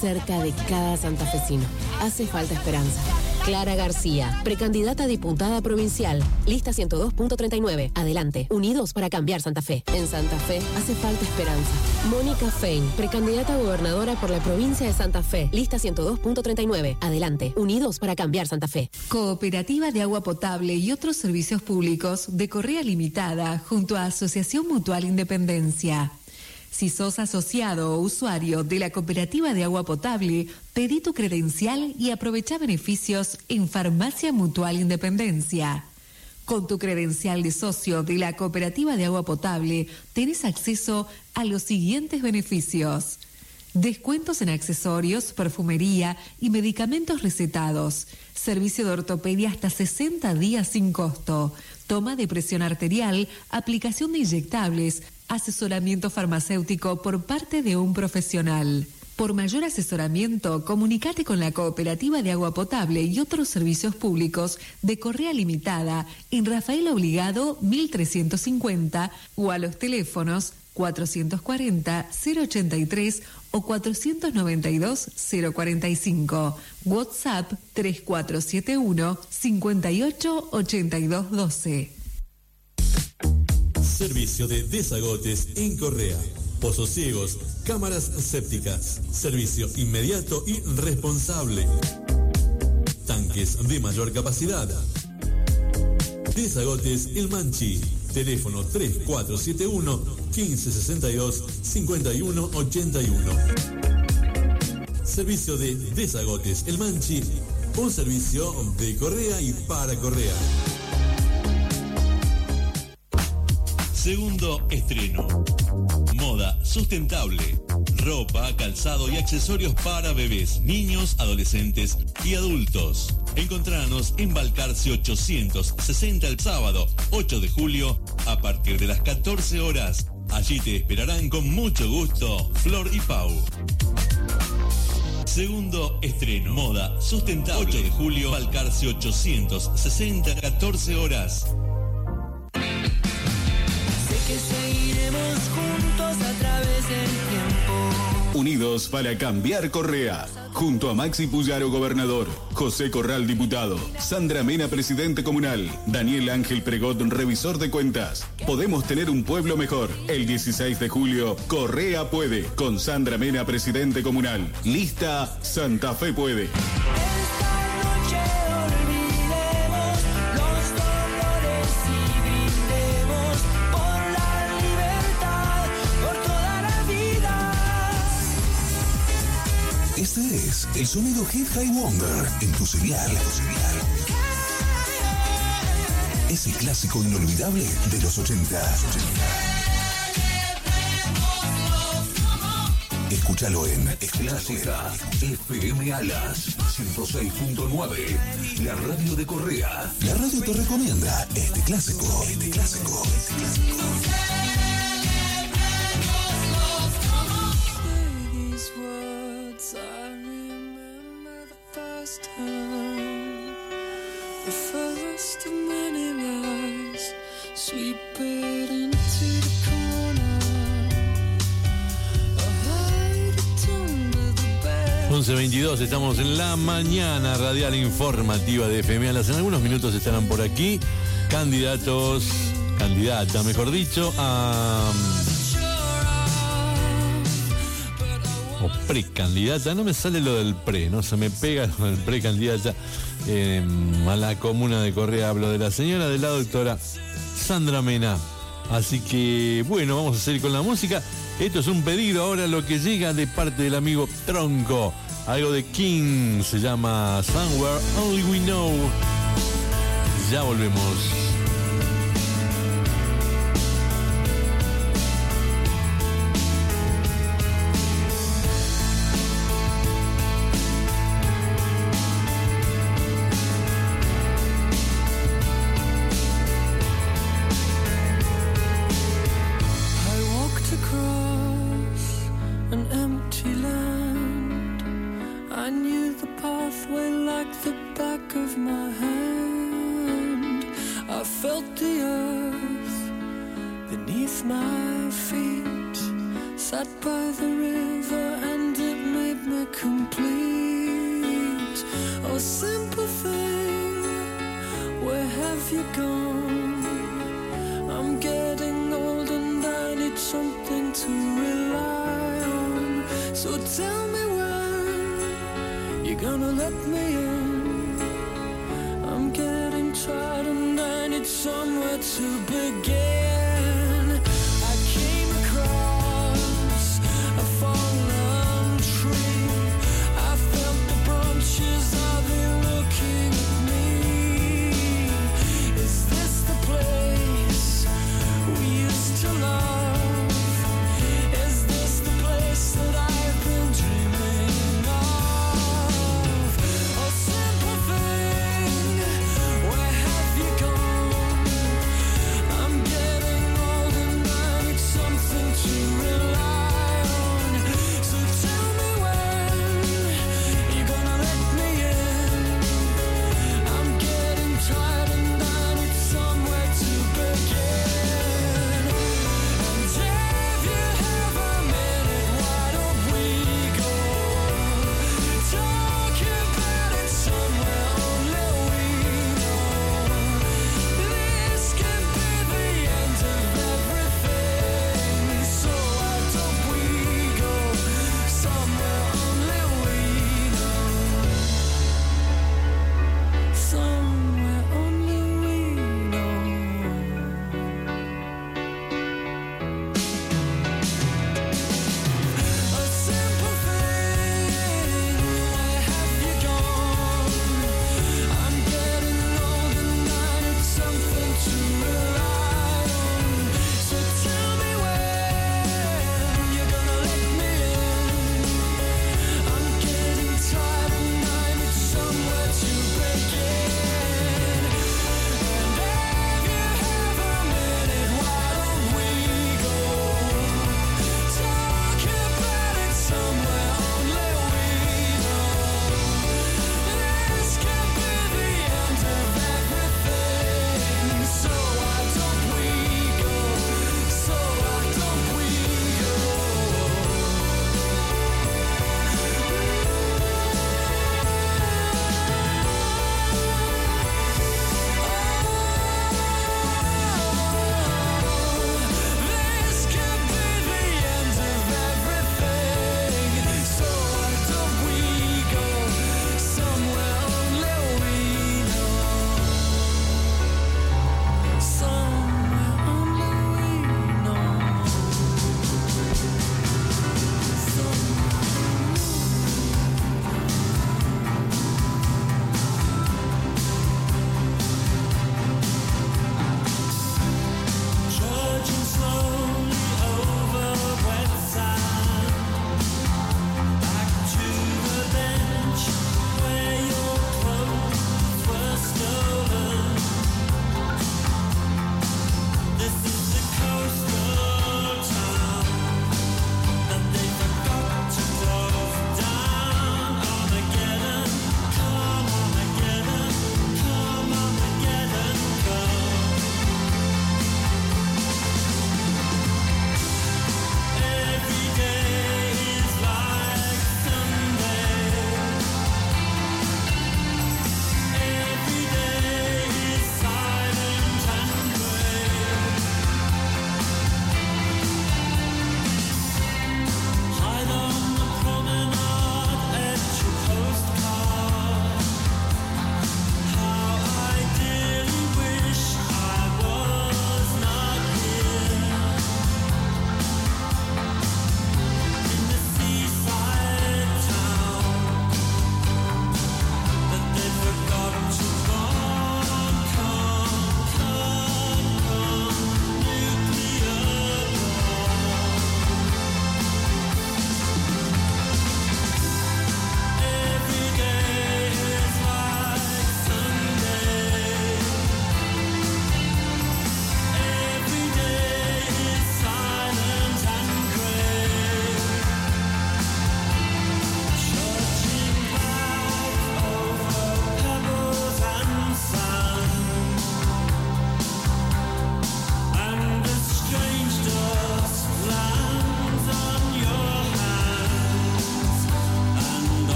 Cerca de cada santafesino. Hace falta esperanza. Clara García, precandidata a diputada provincial. Lista 102.39. Adelante. Unidos para cambiar Santa Fe. En Santa Fe hace falta esperanza. Mónica Fein, precandidata a gobernadora por la provincia de Santa Fe. Lista 102.39. Adelante. Unidos para cambiar Santa Fe. Cooperativa de Agua Potable y otros servicios públicos de Correa Limitada junto a Asociación Mutual Independencia. Si sos asociado o usuario de la Cooperativa de Agua Potable, pedí tu credencial y aprovecha beneficios en Farmacia Mutual Independencia. Con tu credencial de socio de la Cooperativa de Agua Potable, tenés acceso a los siguientes beneficios. Descuentos en accesorios, perfumería y medicamentos recetados. Servicio de ortopedia hasta 60 días sin costo. Toma de presión arterial, aplicación de inyectables, asesoramiento farmacéutico por parte de un profesional. Por mayor asesoramiento, comunicate con la Cooperativa de Agua Potable y otros servicios públicos de Correa Limitada en Rafael Obligado 1350 o a los teléfonos 440-083 o 492-045. WhatsApp 3471-588212. Servicio de desagotes en Correa. Pozos ciegos, cámaras sépticas. Servicio inmediato y responsable. Tanques de mayor capacidad. Desagotes El Manchi. Teléfono 3471 1562 5181. Servicio de Desagotes El Manchi. Un servicio de Correa y para Correa. Segundo estreno. Moda sustentable. Ropa, calzado y accesorios para bebés, niños, adolescentes y adultos. Encontranos en Balcarce 860 el sábado 8 de julio a partir de las 14 horas. Allí te esperarán con mucho gusto Flor y Pau. Segundo estreno. Moda sustentable. 8 de julio, Balcarce 860, 14 horas. Unidos para cambiar Correa. Junto a Maxi Puyaro, gobernador. José Corral, diputado. Sandra Mena, presidente comunal. Daniel Ángel Pregot, revisor de cuentas. Podemos tener un pueblo mejor. El 16 de julio, Correa puede. Con Sandra Mena, presidente comunal. Lista Santa Fe puede. El sonido Hit High Wonder en tu señal. Ese clásico inolvidable de los 80. Escúchalo en Clásica FM Alas 106.9. La radio de Correa. La radio te recomienda este clásico. Este clásico. Este clásico. Time, the first of many lies, sweep it into the corner. I hide it under the bed. 11.22, estamos en la mañana radial informativa de FM Alas. En algunos minutos estarán por aquí candidatos, candidata, mejor dicho, a... O precandidata, no me sale lo del pre, no se me pega lo del precandidata eh, a la comuna de Correa. Hablo de la señora, de la doctora Sandra Mena. Así que, bueno, vamos a seguir con la música. Esto es un pedido ahora lo que llega de parte del amigo Tronco. Algo de King se llama Somewhere Only We Know. Ya volvemos.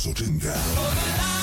los 80.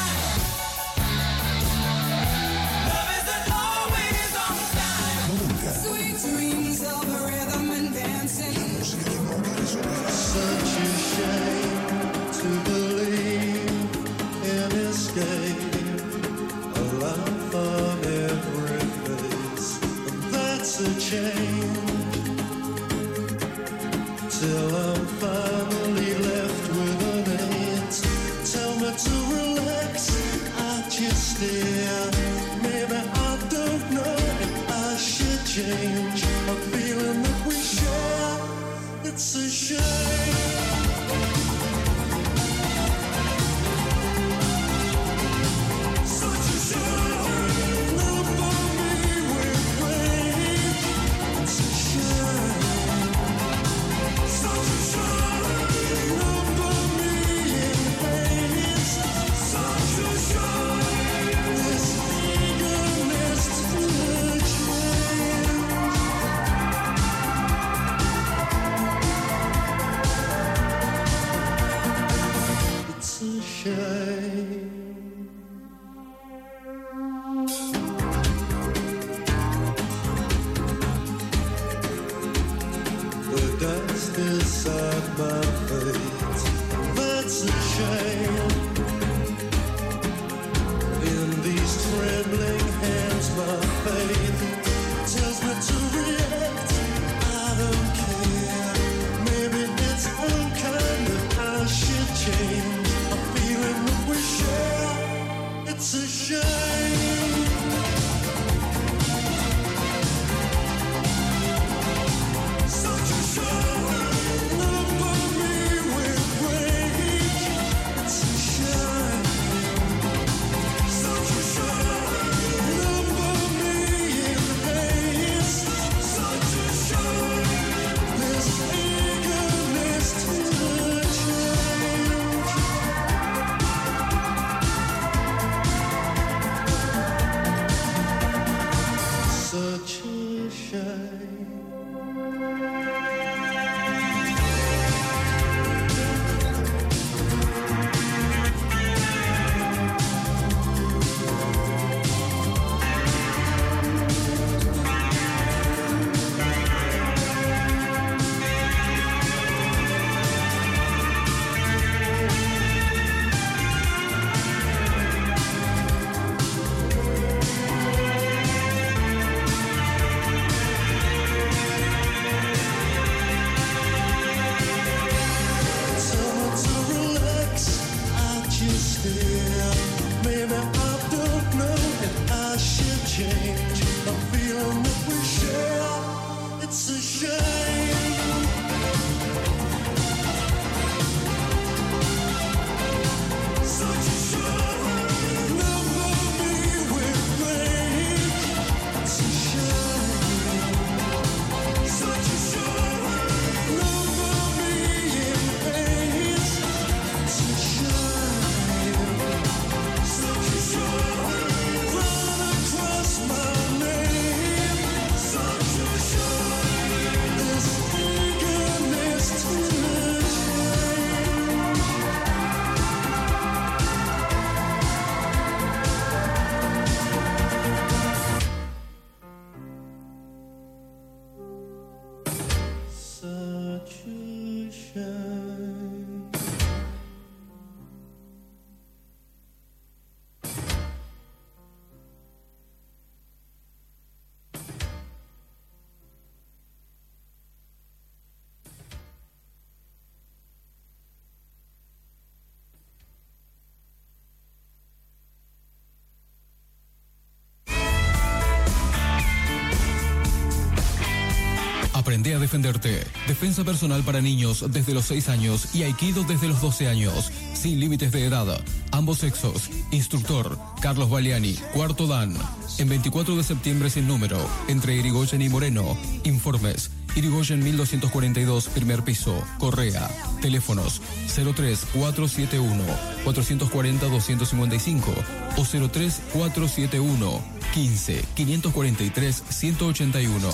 A defenderte. Defensa personal para niños desde los 6 años y Aikido desde los 12 años. Sin límites de edad. Ambos sexos. Instructor Carlos Baliani, cuarto dan. En 24 de septiembre sin número. Entre Irigoyen y Moreno. Informes Irigoyen 1242, primer piso, Correa. Teléfonos 03471 440 255 o 03471 15 543 181.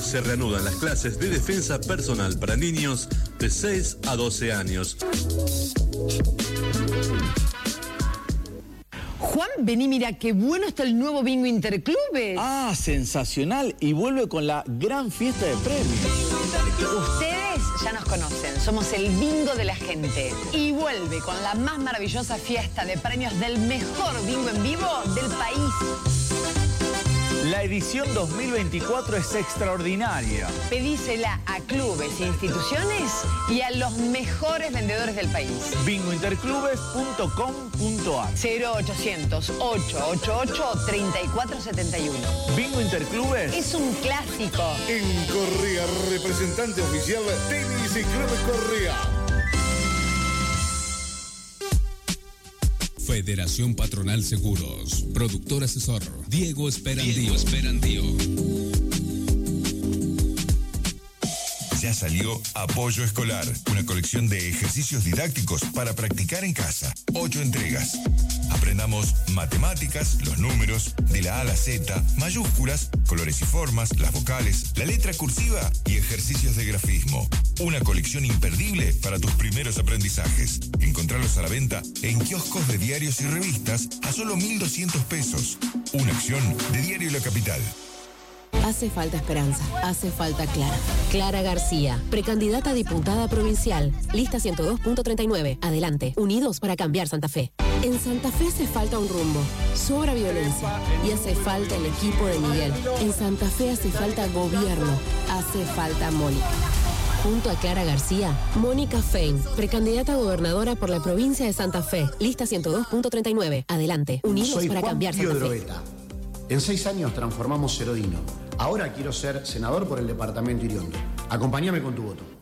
Se reanudan las clases de defensa personal para niños de 6 a 12 años. Juan, vení, mira, qué bueno está el nuevo bingo Interclubes. Ah, sensacional. Y vuelve con la gran fiesta de premios. Ustedes ya nos conocen, somos el bingo de la gente. Y vuelve con la más maravillosa fiesta de premios del mejor bingo en vivo del país. La edición 2024 es extraordinaria. Pedísela a clubes e instituciones y a los mejores vendedores del país. Bingointerclubes.com.ar 0800 888 3471. Bingo Interclubes Es un clásico. En Correa, representante oficial Tenis y Club Correa. Federación Patronal Seguros. Productor asesor. Diego Esperandío. Esperandío. Salió Apoyo Escolar, una colección de ejercicios didácticos para practicar en casa. Ocho entregas. Aprendamos matemáticas, los números, de la A a la Z, mayúsculas, colores y formas, las vocales, la letra cursiva y ejercicios de grafismo. Una colección imperdible para tus primeros aprendizajes. Encontrarlos a la venta en kioscos de diarios y revistas a solo 1.200 pesos. Una acción de Diario La Capital. Hace falta esperanza, hace falta Clara. Clara García, precandidata a diputada provincial, lista 102.39. Adelante, unidos para cambiar Santa Fe. En Santa Fe hace falta un rumbo, sobra violencia y hace falta el equipo de Miguel. En Santa Fe hace falta gobierno, hace falta Mónica. Junto a Clara García, Mónica Fein, precandidata a gobernadora por la provincia de Santa Fe, lista 102.39. Adelante, unidos Soy para Juan cambiar Santa Fe. En seis años transformamos Cerodino. Ahora quiero ser senador por el departamento Iriondo. Acompáñame con tu voto.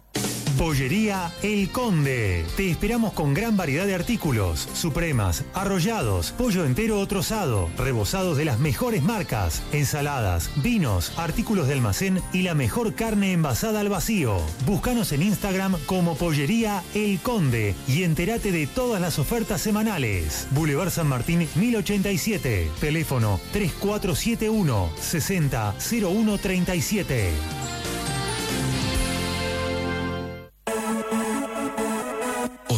Pollería El Conde. Te esperamos con gran variedad de artículos, supremas, arrollados, pollo entero o trozado, rebozados de las mejores marcas, ensaladas, vinos, artículos de almacén y la mejor carne envasada al vacío. Búscanos en Instagram como Pollería El Conde y entérate de todas las ofertas semanales. Boulevard San Martín 1087. Teléfono 3471 600137.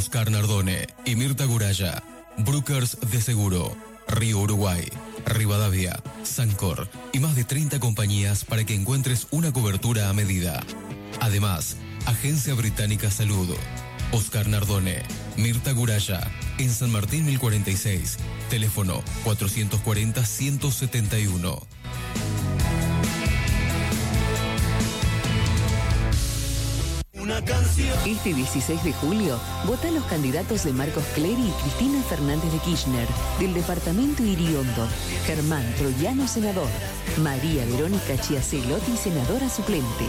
Oscar Nardone y Mirta Guraya. Brokers de Seguro. Río Uruguay. Rivadavia. Sancor. Y más de 30 compañías para que encuentres una cobertura a medida. Además, Agencia Británica Salud. Oscar Nardone. Mirta Guraya. En San Martín 1046. Teléfono 440-171. Una canción. Este 16 de julio, vota los candidatos de Marcos Clery y Cristina Fernández de Kirchner, del departamento Iriondo, Germán Troyano, senador, María Verónica Chiacelotti, senadora suplente.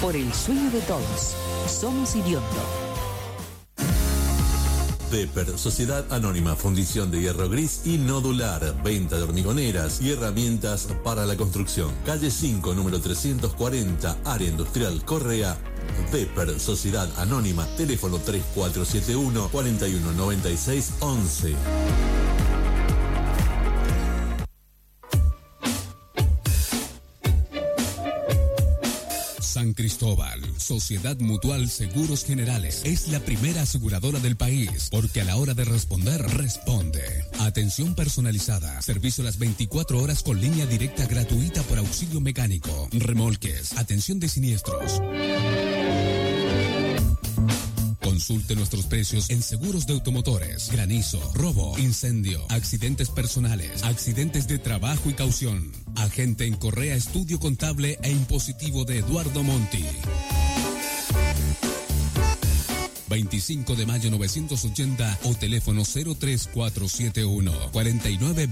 Por el sueño de todos, somos Iriondo. Pepper, Sociedad Anónima, Fundición de Hierro Gris y Nodular, venta de hormigoneras y herramientas para la construcción. Calle 5, número 340, Área Industrial Correa. Pepper, Sociedad Anónima, teléfono 3471 4196 11. San Cristóbal, Sociedad Mutual Seguros Generales, es la primera aseguradora del país porque a la hora de responder, responde. Atención personalizada, servicio las 24 horas con línea directa gratuita por auxilio mecánico, remolques, atención de siniestros. Consulte nuestros precios en seguros de automotores, granizo, robo, incendio, accidentes personales, accidentes de trabajo y caución. Agente en Correa Estudio Contable e Impositivo de Eduardo Monti. 25 de mayo 980 o teléfono 03471 49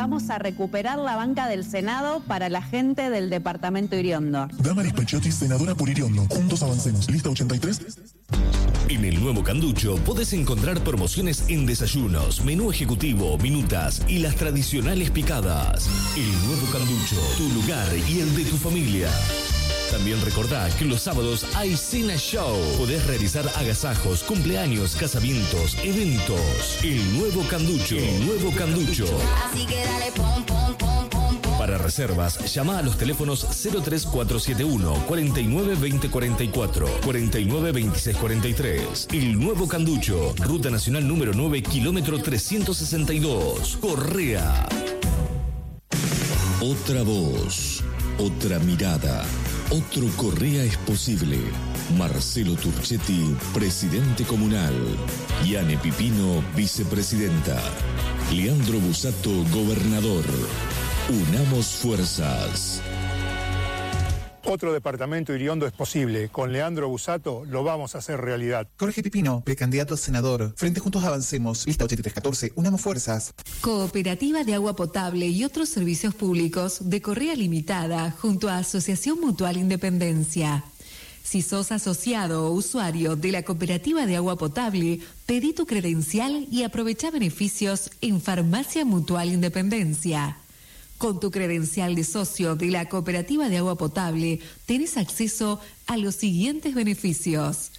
Vamos a recuperar la banca del Senado para la gente del departamento Iriondo. Damaris Pachiotti, senadora por Iriondo. Juntos avancemos. Lista 83. En el nuevo Canducho podés encontrar promociones en desayunos, menú ejecutivo, minutas y las tradicionales picadas. El nuevo Canducho, tu lugar y el de tu familia. También recordá que los sábados hay Cine Show. Podés realizar agasajos, cumpleaños, casamientos, eventos. El nuevo Canducho. El nuevo Canducho. Así que dale pom pom pom pom pom. Para reservas, llama a los teléfonos 03471 49 20 44 49 26 43. El nuevo Canducho, Ruta Nacional número 9, kilómetro 362. Correa. Otra voz, otra mirada, otro Correa es posible. Marcelo Turchetti, presidente comunal. Yane Pipino, vicepresidenta. Leandro Busato, gobernador. Unamos fuerzas. Otro departamento Iriondo es posible. Con Leandro Busato lo vamos a hacer realidad. Jorge Pipino, precandidato a senador. Frente Juntos Avancemos, lista 8314, unamos fuerzas. Cooperativa de Agua Potable y otros servicios públicos de Correa Limitada junto a Asociación Mutual Independencia. Si sos asociado o usuario de la Cooperativa de Agua Potable, pedí tu credencial y aprovecha beneficios en Farmacia Mutual Independencia. Con tu credencial de socio de la Cooperativa de Agua Potable, tenés acceso a los siguientes beneficios.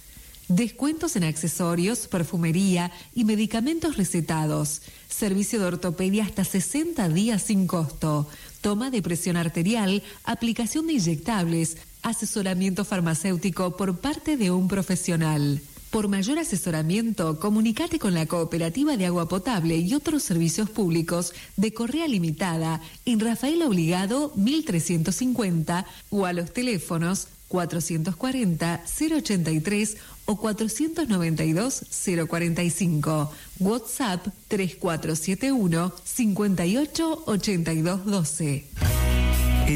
Descuentos en accesorios, perfumería y medicamentos recetados. Servicio de ortopedia hasta 60 días sin costo. Toma de presión arterial, aplicación de inyectables, asesoramiento farmacéutico por parte de un profesional. Por mayor asesoramiento, comunicate con la Cooperativa de Agua Potable y otros servicios públicos de Correa Limitada en Rafael Obligado 1350 o a los teléfonos 440-083 o 492-045. WhatsApp 3471-588212.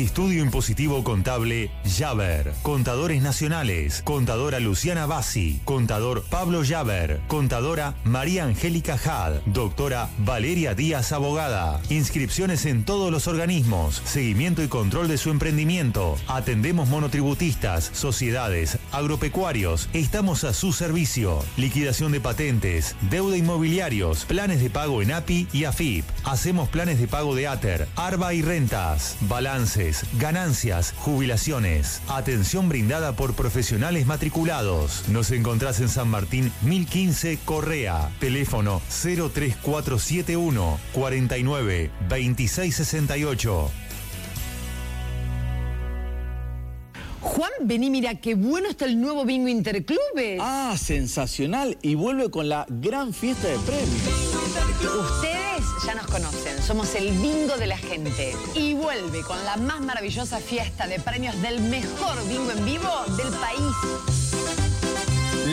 Estudio Impositivo Contable Javer. Contadores Nacionales. Contadora Luciana Bassi. Contador Pablo Javer. Contadora María Angélica Had. Doctora Valeria Díaz Abogada. Inscripciones en todos los organismos. Seguimiento y control de su emprendimiento. Atendemos monotributistas, sociedades, agropecuarios. Estamos a su servicio. Liquidación de patentes, deuda inmobiliarios, planes de pago en API y AFIP. Hacemos planes de pago de ATER, ARBA y rentas. Balance ganancias, jubilaciones. Atención brindada por profesionales matriculados. Nos encontrás en San Martín 1015 Correa. Teléfono 03471 49 2668. Juan, vení, mira, qué bueno está el nuevo bingo Interclubes. Ah, sensacional. Y vuelve con la gran fiesta de premios. Ustedes ya nos conocen, somos el bingo de la gente. Y vuelve con la más maravillosa fiesta de premios del mejor bingo en vivo del país.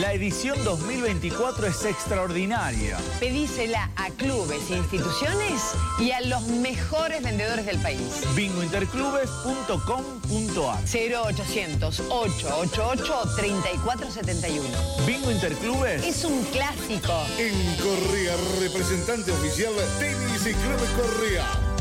La edición 2024 es extraordinaria. Pedísela a clubes e instituciones y a los mejores vendedores del país. bingointerclubes.com.ar 0800 888 3471. Bingo Interclubes Es un clásico. En Correa, representante oficial Tenis y Club Correa.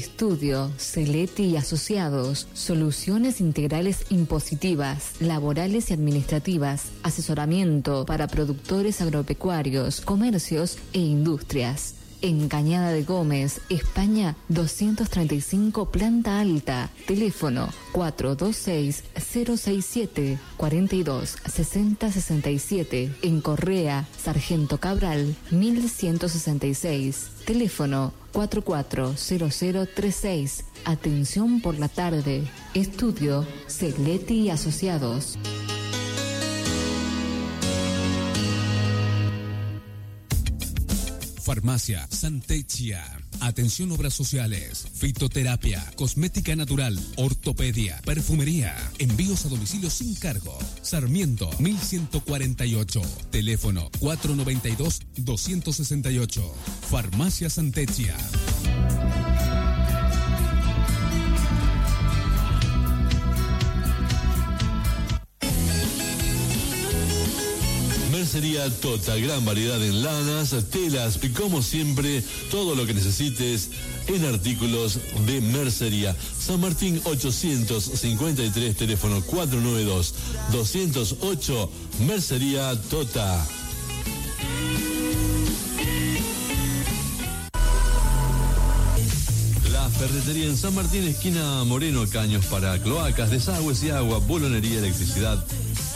Estudio, Celeti y Asociados, soluciones integrales impositivas, laborales y administrativas, asesoramiento para productores agropecuarios, comercios e industrias. En Cañada de Gómez, España 235 Planta Alta. Teléfono 426-067 42 60 67. En Correa, Sargento Cabral 1166. Teléfono 440036. Atención por la tarde. Estudio Segleti y Asociados. Farmacia Santechia. Atención obras sociales, fitoterapia, cosmética natural, ortopedia, perfumería, envíos a domicilio sin cargo. Sarmiento 1148. Teléfono 492 268. Farmacia Santechia. Mercería Tota, gran variedad en lanas, telas y como siempre, todo lo que necesites en artículos de mercería. San Martín 853, teléfono 492-208, Mercería Tota. Ferretería en San Martín, esquina Moreno, caños para cloacas, desagües y agua, bolonería, electricidad,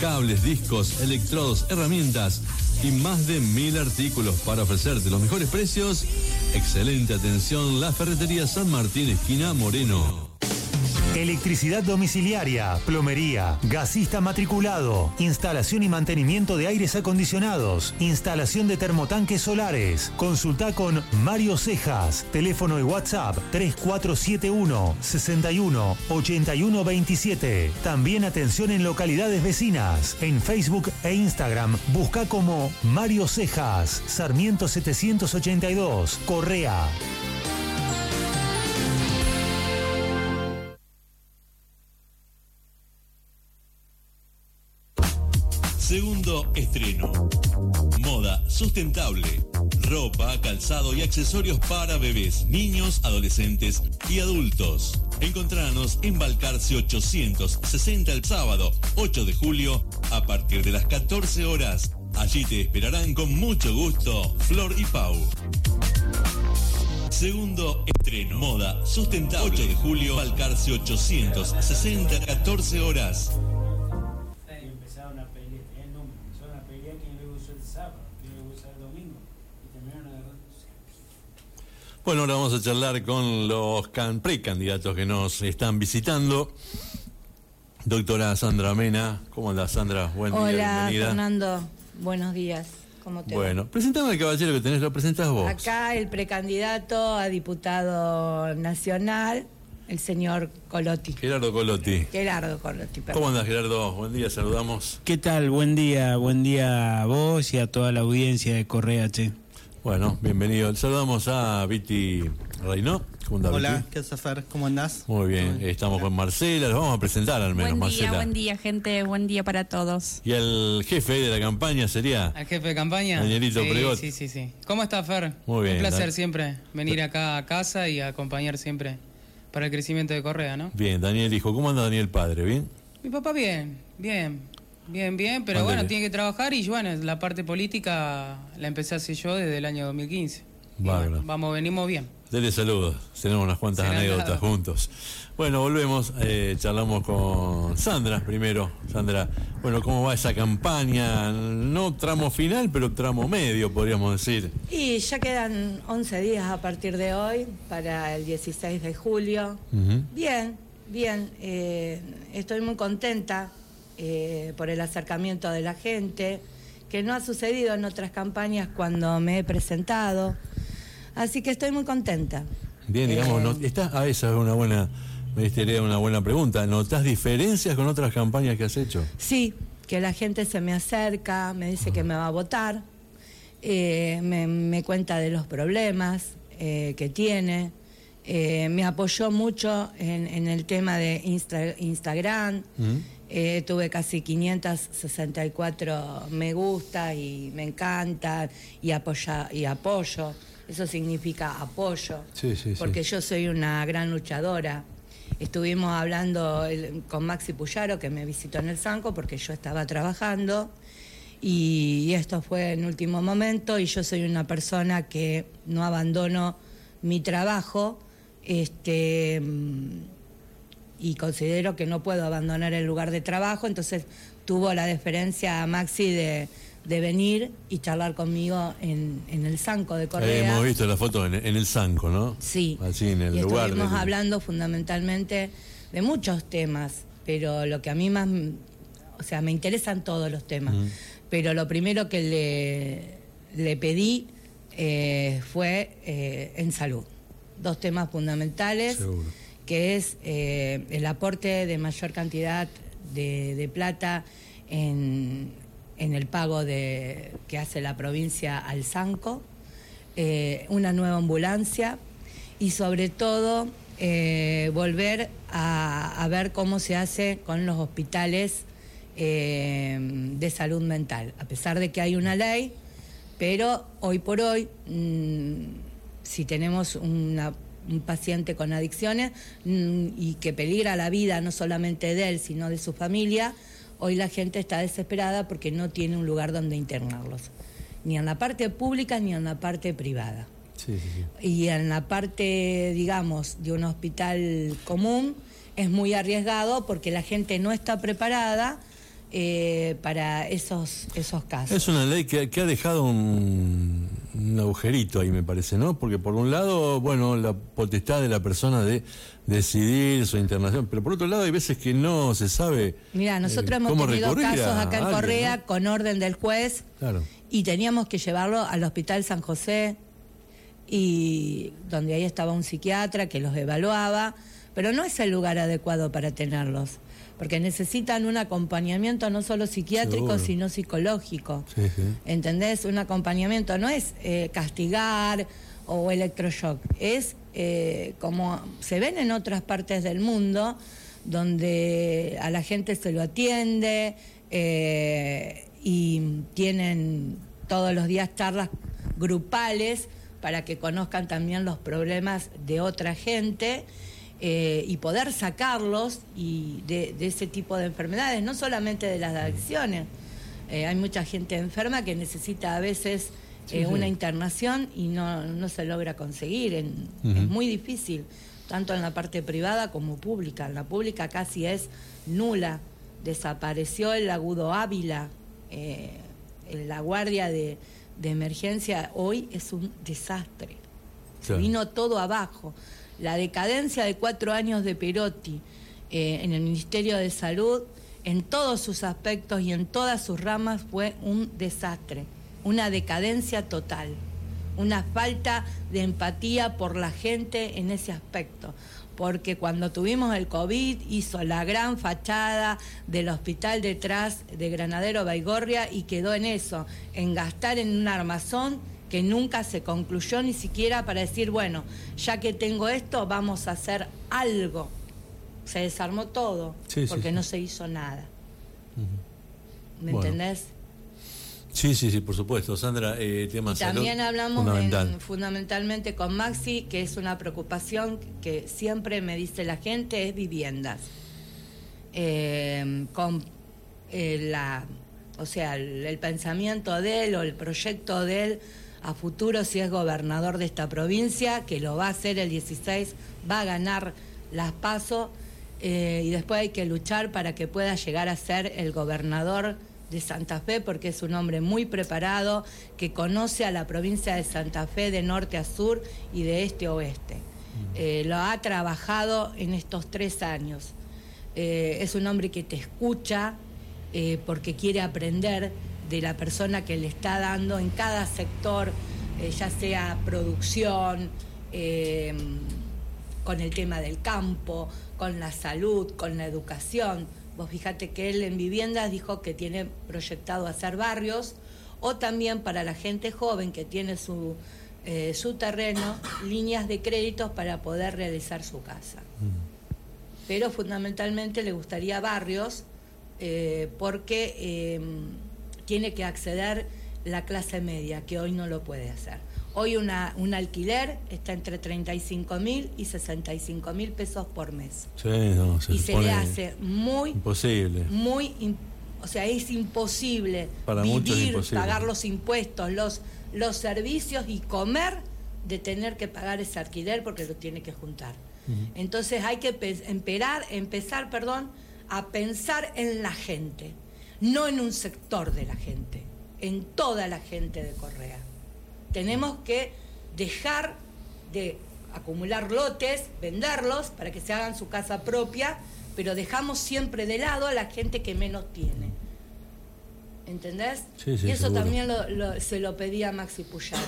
cables, discos, electrodos, herramientas y más de mil artículos para ofrecerte los mejores precios. Excelente atención, la Ferretería San Martín, esquina Moreno. Electricidad domiciliaria, plomería, gasista matriculado, instalación y mantenimiento de aires acondicionados, instalación de termotanques solares. Consulta con Mario Cejas, teléfono y WhatsApp 3471 61 81 27. También atención en localidades vecinas. En Facebook e Instagram busca como Mario Cejas, Sarmiento 782, Correa. Segundo estreno. Moda sustentable. Ropa, calzado y accesorios para bebés, niños, adolescentes y adultos. Encontranos en Balcarce 860 el sábado 8 de julio a partir de las 14 horas. Allí te esperarán con mucho gusto Flor y Pau. Segundo estreno. Moda sustentable. 8 de julio, Balcarce 860, 14 horas. Bueno, ahora vamos a charlar con los can- precandidatos que nos están visitando. Doctora Sandra Mena, ¿cómo anda Sandra? Buen día, Hola, bienvenida. Fernando. Buenos días. ¿Cómo te va? Bueno, presentame al caballero que tenés, lo presentás vos. Acá el precandidato a diputado nacional, el señor Colotti. Gerardo Colotti. Gerardo Colotti, perdón. ¿Cómo andas, Gerardo? Buen día, saludamos. ¿Qué tal? Buen día, buen día a vos y a toda la audiencia de Correa, che. Bueno, bienvenido. Saludamos a Viti Reynó. ¿Cómo andás, Hola, Viti? ¿qué haces, Fer? ¿Cómo andás? Muy bien, estamos con Marcela, los vamos a presentar al menos, Buen día, Marcela. buen día, gente. Buen día para todos. Y el jefe de la campaña sería ¿Al jefe de campaña? Danielito sí, Pregot. Sí, sí, sí. ¿Cómo estás, Fer? Muy bien, Un placer siempre venir acá a casa y acompañar siempre para el crecimiento de Correa, ¿no? Bien, Daniel hijo. ¿Cómo anda Daniel padre? ¿Bien? Mi papá bien, bien, bien, bien, pero bueno, tiene que trabajar y bueno, la parte política la empecé a hacer yo desde el año 2015. Bárbaro. Vamos, venimos bien. Dele saludos. Tenemos unas cuantas Será anécdotas nada. juntos. Bueno, volvemos. eh, charlamos con Sandra primero. Sandra, bueno, ¿cómo va esa campaña? No tramo final, pero tramo medio, podríamos decir. Y ya quedan 11 días a partir de hoy para el 16 de julio. Bien, bien. eh, estoy muy contenta eh, por el acercamiento de la gente, que no ha sucedido en otras campañas cuando me he presentado. Así que estoy muy contenta. Bien, digamos, Eh. no, está, ah, esa es una buena, me diste una buena pregunta. ¿Notas diferencias con otras campañas que has hecho? Sí, que la gente se me acerca, me dice que me va a votar, eh, me, me cuenta de los problemas eh, que tiene, eh, me apoyó mucho en, en el tema de Insta- Instagram, eh, tuve casi 564 me gusta y me encanta y, apoya, y apoyo, eso significa apoyo Sí, sí, sí. porque yo soy una gran luchadora. Estuvimos hablando el- con Maxi Puyaro, que me visitó en el Sanco, porque yo estaba trabajando, y, esto fue en último momento, y yo soy una persona que no abandono mi trabajo, este, mm, y considero que no puedo abandonar el lugar de trabajo, entonces tuvo la deferencia a Maxi de, de venir y charlar conmigo en, en el Sanco de Correa. hemos visto la foto en, en el Zanco, ¿no? Sí. Así en el y lugar. estuvimos del- hablando fundamentalmente de muchos temas, pero lo que a mí más, o sea, me interesan todos los temas, Mm. pero lo primero que le, le pedí eh, fue eh, en salud. Dos temas fundamentales, Seguro. Que es eh, el aporte de mayor cantidad de, plata en, en el pago de, que hace la provincia al Sanco, eh, una nueva ambulancia y sobre todo eh, volver a, ver cómo se hace con los hospitales de salud mental, a pesar de que hay una ley, pero hoy por hoy, mm, si tenemos una- un paciente con adicciones mm, y que peligra la vida no solamente de él, sino de su familia, hoy la gente está desesperada porque no tiene un lugar donde internarlos, ni en la parte pública ni en la parte privada. Sí, sí, sí. Y en la parte, digamos, de un hospital común es muy arriesgado porque la gente no está preparada eh, para esos, esos casos. Es una ley que, que ha dejado un, un agujerito ahí, me parece, ¿no? Porque por un lado, bueno, la potestad de la persona de decidir su internación, pero por otro lado hay veces que no se sabe Mira, nosotros eh, hemos cómo tenido casos acá en alguien, Correa ¿no? con orden del juez Claro. y teníamos que llevarlo al Hospital San José y donde ahí estaba un psiquiatra que los evaluaba, pero no es el lugar adecuado para tenerlos, porque necesitan un acompañamiento no solo psiquiátrico, Seguro. sino psicológico. Sí, sí. ¿Entendés? Un acompañamiento no es eh, castigar o electroshock, es eh, como se ven en otras partes del mundo, donde a la gente se lo atiende eh, y tienen todos los días charlas grupales para que conozcan también los problemas de otra gente eh, y poder sacarlos y de, de ese tipo de enfermedades, no solamente de las adicciones. Eh, hay mucha gente enferma que necesita a veces Sí, eh, sí. una internación y no, no se logra conseguir. En-. Es muy difícil, tanto en la parte privada como pública. En la pública casi es nula. Desapareció el agudo Ávila, eh, la guardia de, de emergencia hoy es un desastre. Vino todo abajo. La decadencia de cuatro años de Perotti eh, en el Ministerio de Salud, en todos sus aspectos y en todas sus ramas, fue un desastre, una decadencia total, una falta de empatía por la gente en ese aspecto. Porque cuando tuvimos el COVID hizo la gran fachada del hospital detrás de Granadero Baigorria y quedó en eso, en gastar en un armazón que nunca se concluyó ni siquiera para decir, bueno, ya que tengo esto, vamos a hacer algo. Se desarmó todo, Sí, porque sí. no se hizo nada. ¿Me Bueno. entendés? Sí, sí, sí, por supuesto. Sandra, eh, tema Y salud, también hablamos fundamental. en- fundamentalmente con Maxi, que es una preocupación que siempre me dice la gente, es viviendas. Eh, con eh, la, o sea, el, el pensamiento de él o el proyecto de él a futuro, si es gobernador de esta provincia, que lo va a hacer el 16, va a ganar las pasos y después hay que luchar para que pueda llegar a ser el gobernador de Santa Fe, porque es un hombre muy preparado, que conoce a la provincia de Santa Fe de norte a sur y de este a oeste. Eh, lo ha trabajado en estos tres años. Eh, es un hombre que te escucha eh, porque quiere aprender de la persona que le está dando en cada sector, eh, ya sea producción, eh, con el tema del campo, con la salud, con la educación. Vos fíjate que él en viviendas dijo que tiene proyectado hacer barrios o también para la gente joven que tiene su, eh, su terreno, líneas de créditos para poder realizar su casa. Pero fundamentalmente le gustaría barrios eh, porque tiene que acceder la clase media, que hoy no lo puede hacer. Hoy una, un alquiler está entre 35 mil y 65 mil pesos por mes. Sí, no, se y se le hace muy, imposible. muy, o sea, es imposible Para es vivir, imposible. pagar los impuestos, los, los servicios y comer de tener que pagar ese alquiler porque lo tiene que juntar. Entonces hay que pe- emperar, empezar perdón, a pensar en la gente, no en un sector de la gente, en toda la gente de Correa. Tenemos que dejar de acumular lotes, venderlos para que se hagan su casa propia, pero dejamos siempre de lado a la gente que menos tiene. ¿Entendés? Sí, sí, y eso seguro. también lo- lo- se lo pedí a Maxi Puyaro.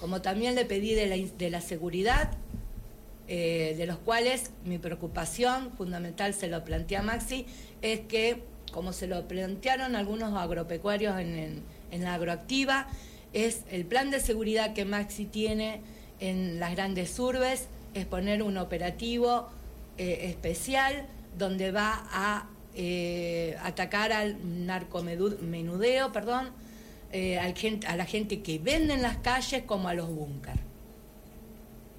Como también le pedí de la, in- de la seguridad, eh, de los cuales mi preocupación fundamental se lo plantea Maxi, es que, como se lo plantearon algunos agropecuarios en, en- en la agroactiva, es el plan de seguridad que Maxi tiene en las grandes urbes, es poner un operativo eh, especial donde va a eh, atacar al narcomenudeo, perdón, eh, a la gente que vende en las calles como a los búnker.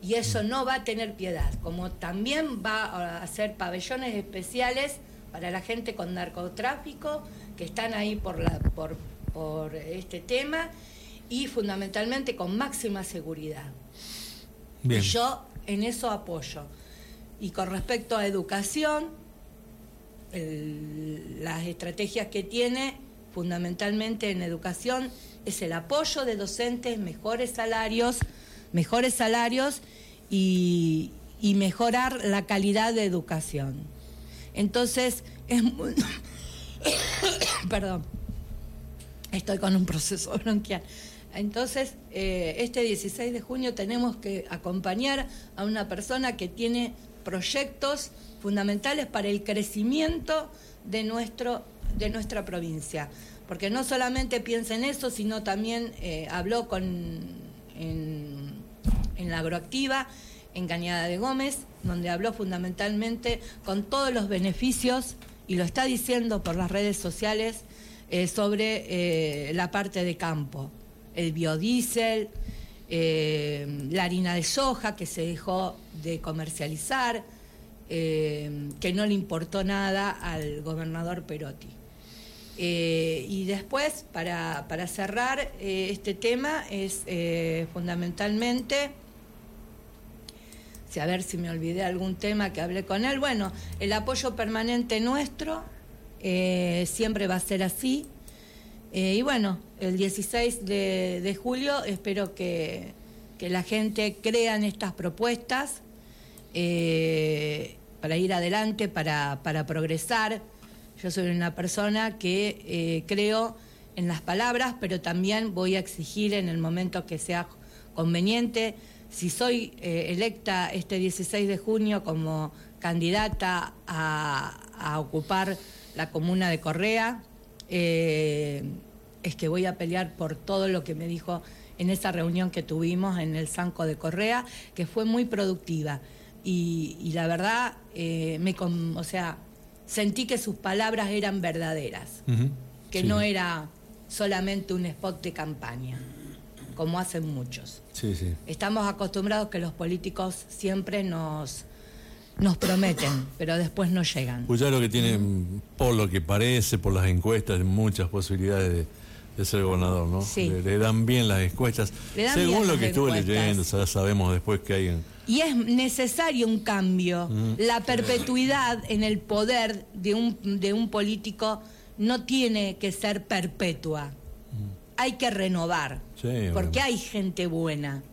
Y eso no va a tener piedad, como también va a hacer pabellones especiales para la gente con narcotráfico que están ahí por, la, por, por este tema y fundamentalmente con máxima seguridad. Bien. Y yo en eso apoyo. Y con respecto a educación, el- las estrategias que tiene fundamentalmente en educación es el apoyo de docentes, mejores salarios, mejores salarios y, y mejorar la calidad de educación. Entonces, es muy... Perdón, estoy con un proceso bronquial. Entonces, eh, este 16 de junio tenemos que acompañar a una persona que tiene proyectos fundamentales para el crecimiento de, nuestro, de nuestra provincia. Porque no solamente piensa en eso, sino también eh, habló con, en, en la agroactiva, en Cañada de Gómez, donde habló fundamentalmente con todos los beneficios, y lo está diciendo por las redes sociales, eh, sobre eh, la parte de campo. El biodiesel, eh, la harina de soja que se dejó de comercializar, que no le importó nada al gobernador Perotti. Y después, para, para cerrar este tema, es fundamentalmente, a ver si me olvidé algún tema que hablé con él, bueno, el apoyo permanente nuestro eh, siempre va a ser así. Eh, y bueno, el 16 de, julio espero que, que la gente crea en estas propuestas eh, para ir adelante, para, para progresar. Yo soy una persona que creo en las palabras, pero también voy a exigir en el momento que sea conveniente. Si soy eh, electa este 16 de junio como candidata a, a ocupar la comuna de Correa, eh, es que voy a pelear por todo lo que me dijo en esa reunión que tuvimos en el Sanco de Correa, que fue muy productiva. Y, y la verdad, eh, me, o sea, sentí que sus palabras eran verdaderas, que Sí. no era solamente un spot de campaña, como hacen muchos. Sí, sí. Estamos acostumbrados que los políticos siempre nos, nos prometen, pero después no llegan. Puyaro que tiene, mm, por lo que parece, por las encuestas, muchas posibilidades de, de ser gobernador, ¿no? Sí. Le, le dan bien las encuestas. Le dan Según lo que estuve encuestas. leyendo, ya sabemos después que hay en... Y es necesario un cambio. Mm. La perpetuidad en el poder de un, de un político no tiene que ser perpetua. Hay que renovar. Mm. Sí. Porque hay gente buena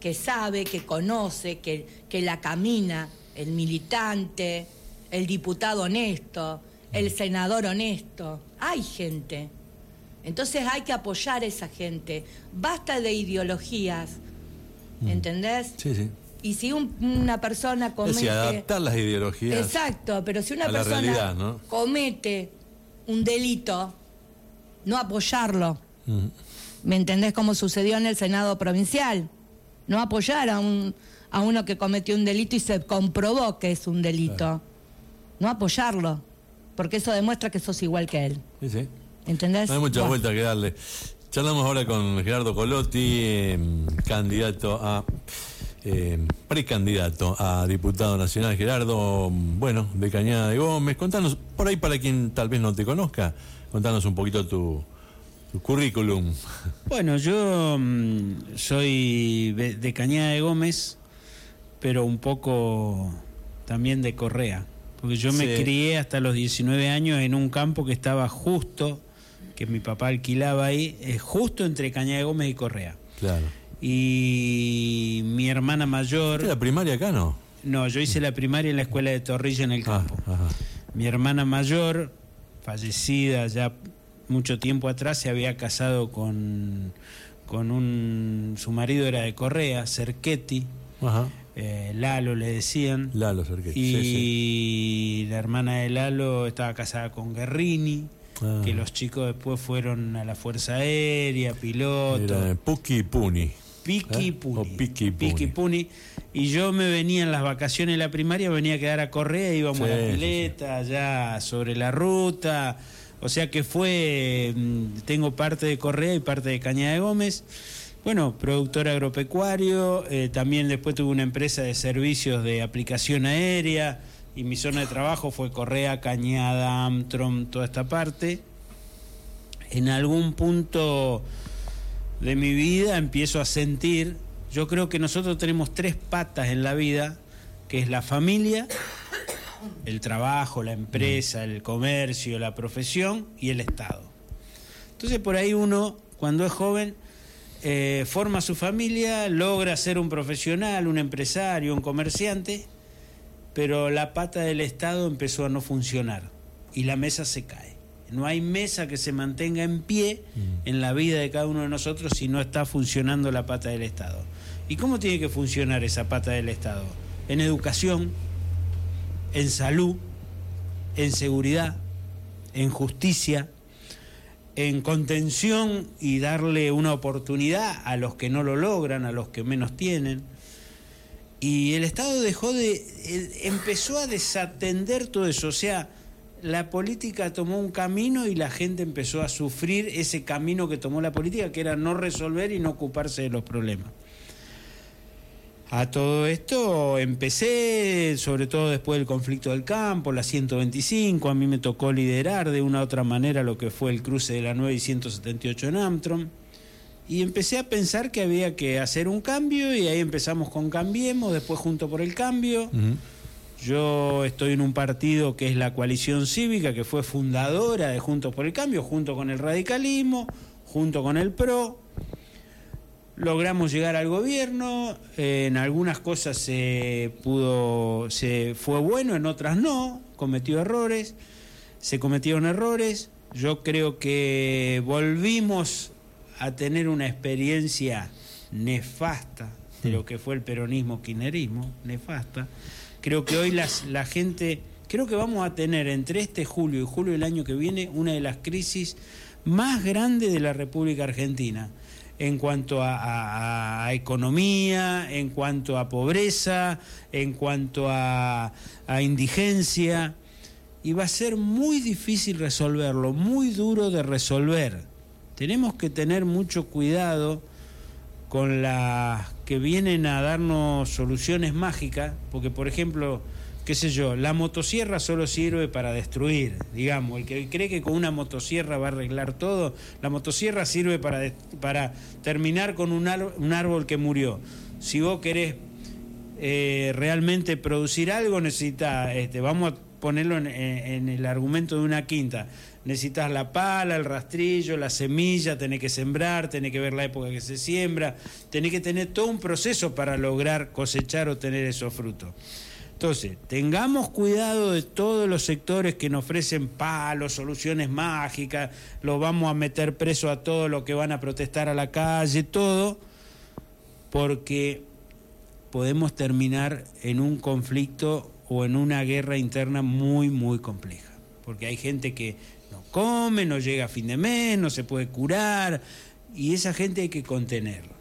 que sabe, que conoce, que, que la camina, el militante, el diputado honesto, el senador honesto. Hay gente. Entonces hay que apoyar a esa gente. Basta de ideologías. ¿Entendés? Sí, sí. Y si un- una persona Es comete... decir, adaptar las ideologías Exacto, pero si una persona realidad, ¿no? comete un delito, no apoyarlo. ¿Me entendés cómo sucedió en el Senado provincial? No apoyar a, un, a uno que cometió un delito y se comprobó que es un delito. No apoyarlo, porque eso demuestra que sos igual que él. Sí, sí. ¿Entendés? No hay mucha Bueno. vuelta que darle. Charlamos ahora con Gerardo Colotti, eh, candidato a. eh, precandidato a diputado nacional. Gerardo, bueno, de Cañada de Gómez. Contanos, por ahí para quien tal vez no te conozca, contanos un poquito tu, currículum. Bueno, yo mm, soy de, Cañada de Gómez, pero un poco también de Correa, porque yo me crié hasta los 19 años en un campo que estaba justo, que mi papá alquilaba ahí, eh, justo entre Cañada de Gómez y Correa. Claro. Y mi hermana mayor... ¿La primaria acá no? No, yo hice la primaria en la escuela de Torrilla en el Ah, campo. Mi hermana mayor, fallecida ya mucho tiempo atrás, se había casado con, con un... Su marido era de Correa, Cerquetti. Ajá. eh, Lalo le decían. Lalo Cerquetti. Y sí, sí. la hermana de Lalo estaba casada con Guerrini. Ah. Que los chicos después fueron a la Fuerza Aérea, piloto. Era Puki y Puni. Piki ¿Eh? Puni. O Puni. Puni. Y yo me venía en las vacaciones de la primaria, venía a quedar a Correa, íbamos Sí, a la pileta, allá sobre la ruta. O sea que fue, mm, tengo parte de Correa y parte de Cañada de Gómez. Bueno, productor agropecuario, eh, también después tuve una empresa de servicios de aplicación aérea y mi zona de trabajo fue Correa, Cañada, Amtron, toda esta parte. En algún punto de mi vida empiezo a sentir, yo creo que nosotros tenemos tres patas en la vida, que es la familia, el trabajo, la empresa, el comercio, la profesión y el Estado. Entonces por ahí uno, cuando es joven, eh, forma su familia, logra ser un profesional, un empresario, un comerciante, pero la pata del Estado empezó a no funcionar y la mesa se cae. No hay mesa que se mantenga en pie en la vida de cada uno de nosotros si no está funcionando la pata del Estado. ¿Y cómo tiene que funcionar esa pata del Estado? En educación, en salud, en seguridad, en justicia, en contención y darle una oportunidad a los que no lo logran, a los que menos tienen. Y el Estado dejó de, empezó a desatender todo eso, o sea, la política tomó un camino y la gente empezó a sufrir ese camino que tomó la política, que era no resolver y no ocuparse de los problemas. A todo esto empecé, sobre todo después del conflicto del campo, la 125, a mí me tocó liderar de una u otra manera lo que fue el cruce de la 9 y 178 en Amtron, y empecé a pensar que había que hacer un cambio y ahí empezamos con Cambiemos, después Junto por el Cambio. Yo estoy en un partido que es la coalición cívica, que fue fundadora de Juntos por el Cambio, junto con el radicalismo, junto con el PRO. Logramos llegar al gobierno, eh, en algunas cosas se pudo, se fue bueno, en otras no, cometió errores, se cometieron errores. Yo creo que volvimos a tener una experiencia nefasta de lo que fue el peronismo kirchnerismo, nefasta. Creo que hoy las, la gente, creo que vamos a tener entre este julio y julio del año que viene una de las crisis más grandes de la República Argentina en cuanto a, economía, en cuanto a pobreza, en cuanto a, a indigencia. Y va a ser muy difícil resolverlo, muy duro de resolver. Tenemos que tener mucho cuidado con las que vienen a darnos soluciones mágicas, porque por ejemplo, qué sé yo, la motosierra solo sirve para destruir, digamos, el que cree que con una motosierra va a arreglar todo, la motosierra sirve para, para terminar con un, un árbol que murió. Si vos querés eh, realmente producir algo, necesitas, este, vamos a ponerlo en- en el argumento de una quinta, necesitas la pala, el rastrillo, la semilla, tenés que sembrar, tenés que ver la época que se siembra, tenés que tener todo un proceso para lograr cosechar o tener esos frutos. Entonces, tengamos cuidado de todos los sectores que nos ofrecen palos, soluciones mágicas, los vamos a meter preso a todos los que van a protestar a la calle, todo, porque podemos terminar en un conflicto o en una guerra interna muy, muy compleja. Porque hay gente que no come, no llega a fin de mes, no se puede curar, y esa gente hay que contenerla.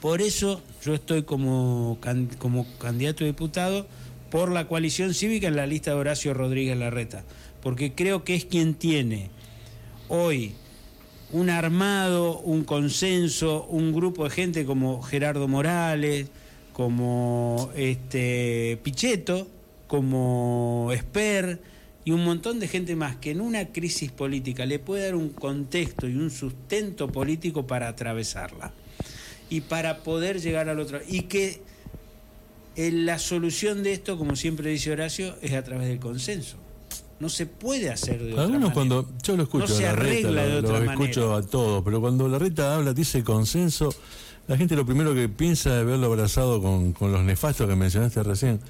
Por eso yo estoy como, como candidato a diputado por la coalición cívica en la lista de Horacio Rodríguez Larreta, porque creo que es quien tiene hoy un armado, un consenso, un grupo de gente como Gerardo Morales, como este Pichetto, como Esper y un montón de gente más que en una crisis política le puede dar un contexto y un sustento político para atravesarla y para poder llegar al otro. Y que la solución de esto, como siempre dice Horacio, es a través del consenso. No se puede hacer de otra Algunos manera. cuando yo lo escucho No se a la reta, arregla de lo, otra lo escucho a todos, pero cuando la reta habla, dice consenso, la gente lo primero que piensa es verlo abrazado con, con los nefastos que mencionaste recién.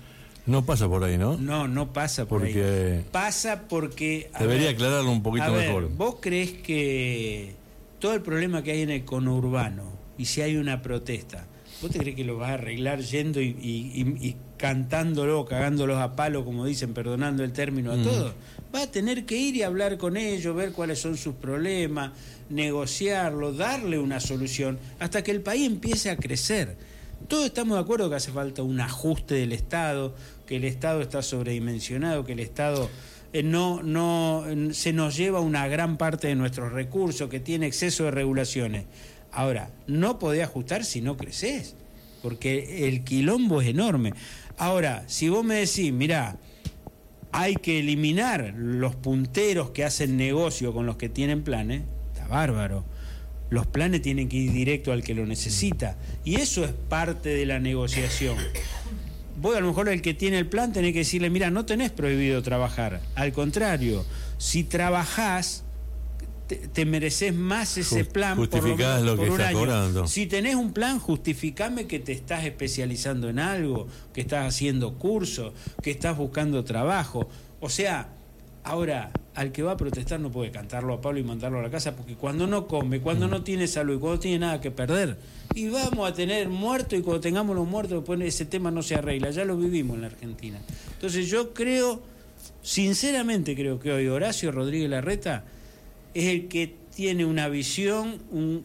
No pasa por ahí, ¿no? No, no pasa por Porque ahí. Pasa porque... debería ver, aclararlo un poquito a ver, mejor. ¿Vos crees que todo el problema que hay en el conurbano y si hay una protesta, ¿vos te crees que lo vas a arreglar yendo y, y- y- y cantándolo, cagándolos a palo, como dicen, perdonando el término a Mm. todos? Va a tener que ir y hablar con ellos, ver cuáles son sus problemas, negociarlo, darle una solución, hasta que el país empiece a crecer. Todos estamos de acuerdo que hace falta un ajuste del Estado, que el Estado está sobredimensionado, que el Estado eh, no, no se nos lleva una gran parte de nuestros recursos, que tiene exceso de regulaciones. Ahora, no podés ajustar si no creces, porque el quilombo es enorme. Ahora, si vos me decís, mirá, hay que eliminar los punteros que hacen negocio con los que tienen planes, está bárbaro. Los planes tienen que ir directo al que lo necesita. Y eso es parte de la negociación. Vos a lo mejor el que tiene el plan tenés que decirle, mira, no tenés prohibido trabajar. Al contrario, si trabajás, te, te mereces más ese plan por lo justificás menos lo que por un estás año. cobrando. Si tenés un plan, justificame que te estás especializando en algo, que estás haciendo cursos, que estás buscando trabajo. O sea, ahora, al que va a protestar no puede cantarlo a Pablo y mandarlo a la casa, porque cuando no come, cuando no tiene salud y cuando tiene nada que perder, y vamos a tener muertos y cuando tengamos los muertos, después ese tema no se arregla. Ya lo vivimos en la Argentina. Entonces yo creo, sinceramente creo que hoy Horacio Rodríguez Larreta es el que tiene una visión, un,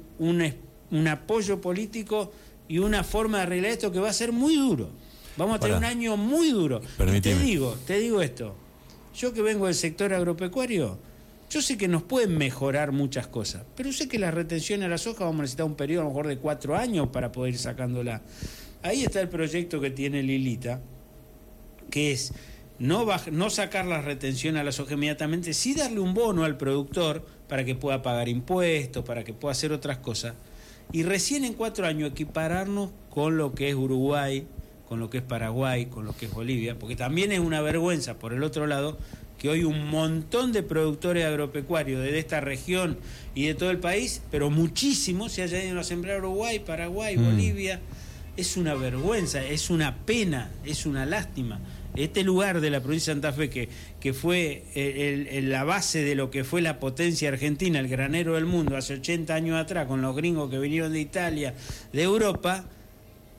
un apoyo político y una forma de arreglar esto que va a ser muy duro. Vamos a tener un año muy duro. Y te digo, te digo esto. Yo que vengo del sector agropecuario, yo sé que nos pueden mejorar muchas cosas, pero sé que la retención a la soja vamos a necesitar un periodo a lo mejor de cuatro años para poder ir sacándola. Ahí está el proyecto que tiene Lilita, que es no, baj- no sacar la retención a la soja inmediatamente, sí darle un bono al productor para que pueda pagar impuestos, para que pueda hacer otras cosas, y recién en cuatro años equipararnos con lo que es Uruguay, con lo que es Paraguay, con lo que es Bolivia, porque también es una vergüenza, por el otro lado, que hoy un montón de productores agropecuarios de esta región y de todo el país, pero muchísimos, se hayan ido a sembrar Uruguay, Paraguay, Mm. Bolivia, es una vergüenza, es una pena, es una lástima. Este lugar de la provincia de Santa Fe, que, que fue el- el- la base de lo que fue la potencia argentina, el granero del mundo, hace 80 años atrás, con los gringos que vinieron de Italia, de Europa,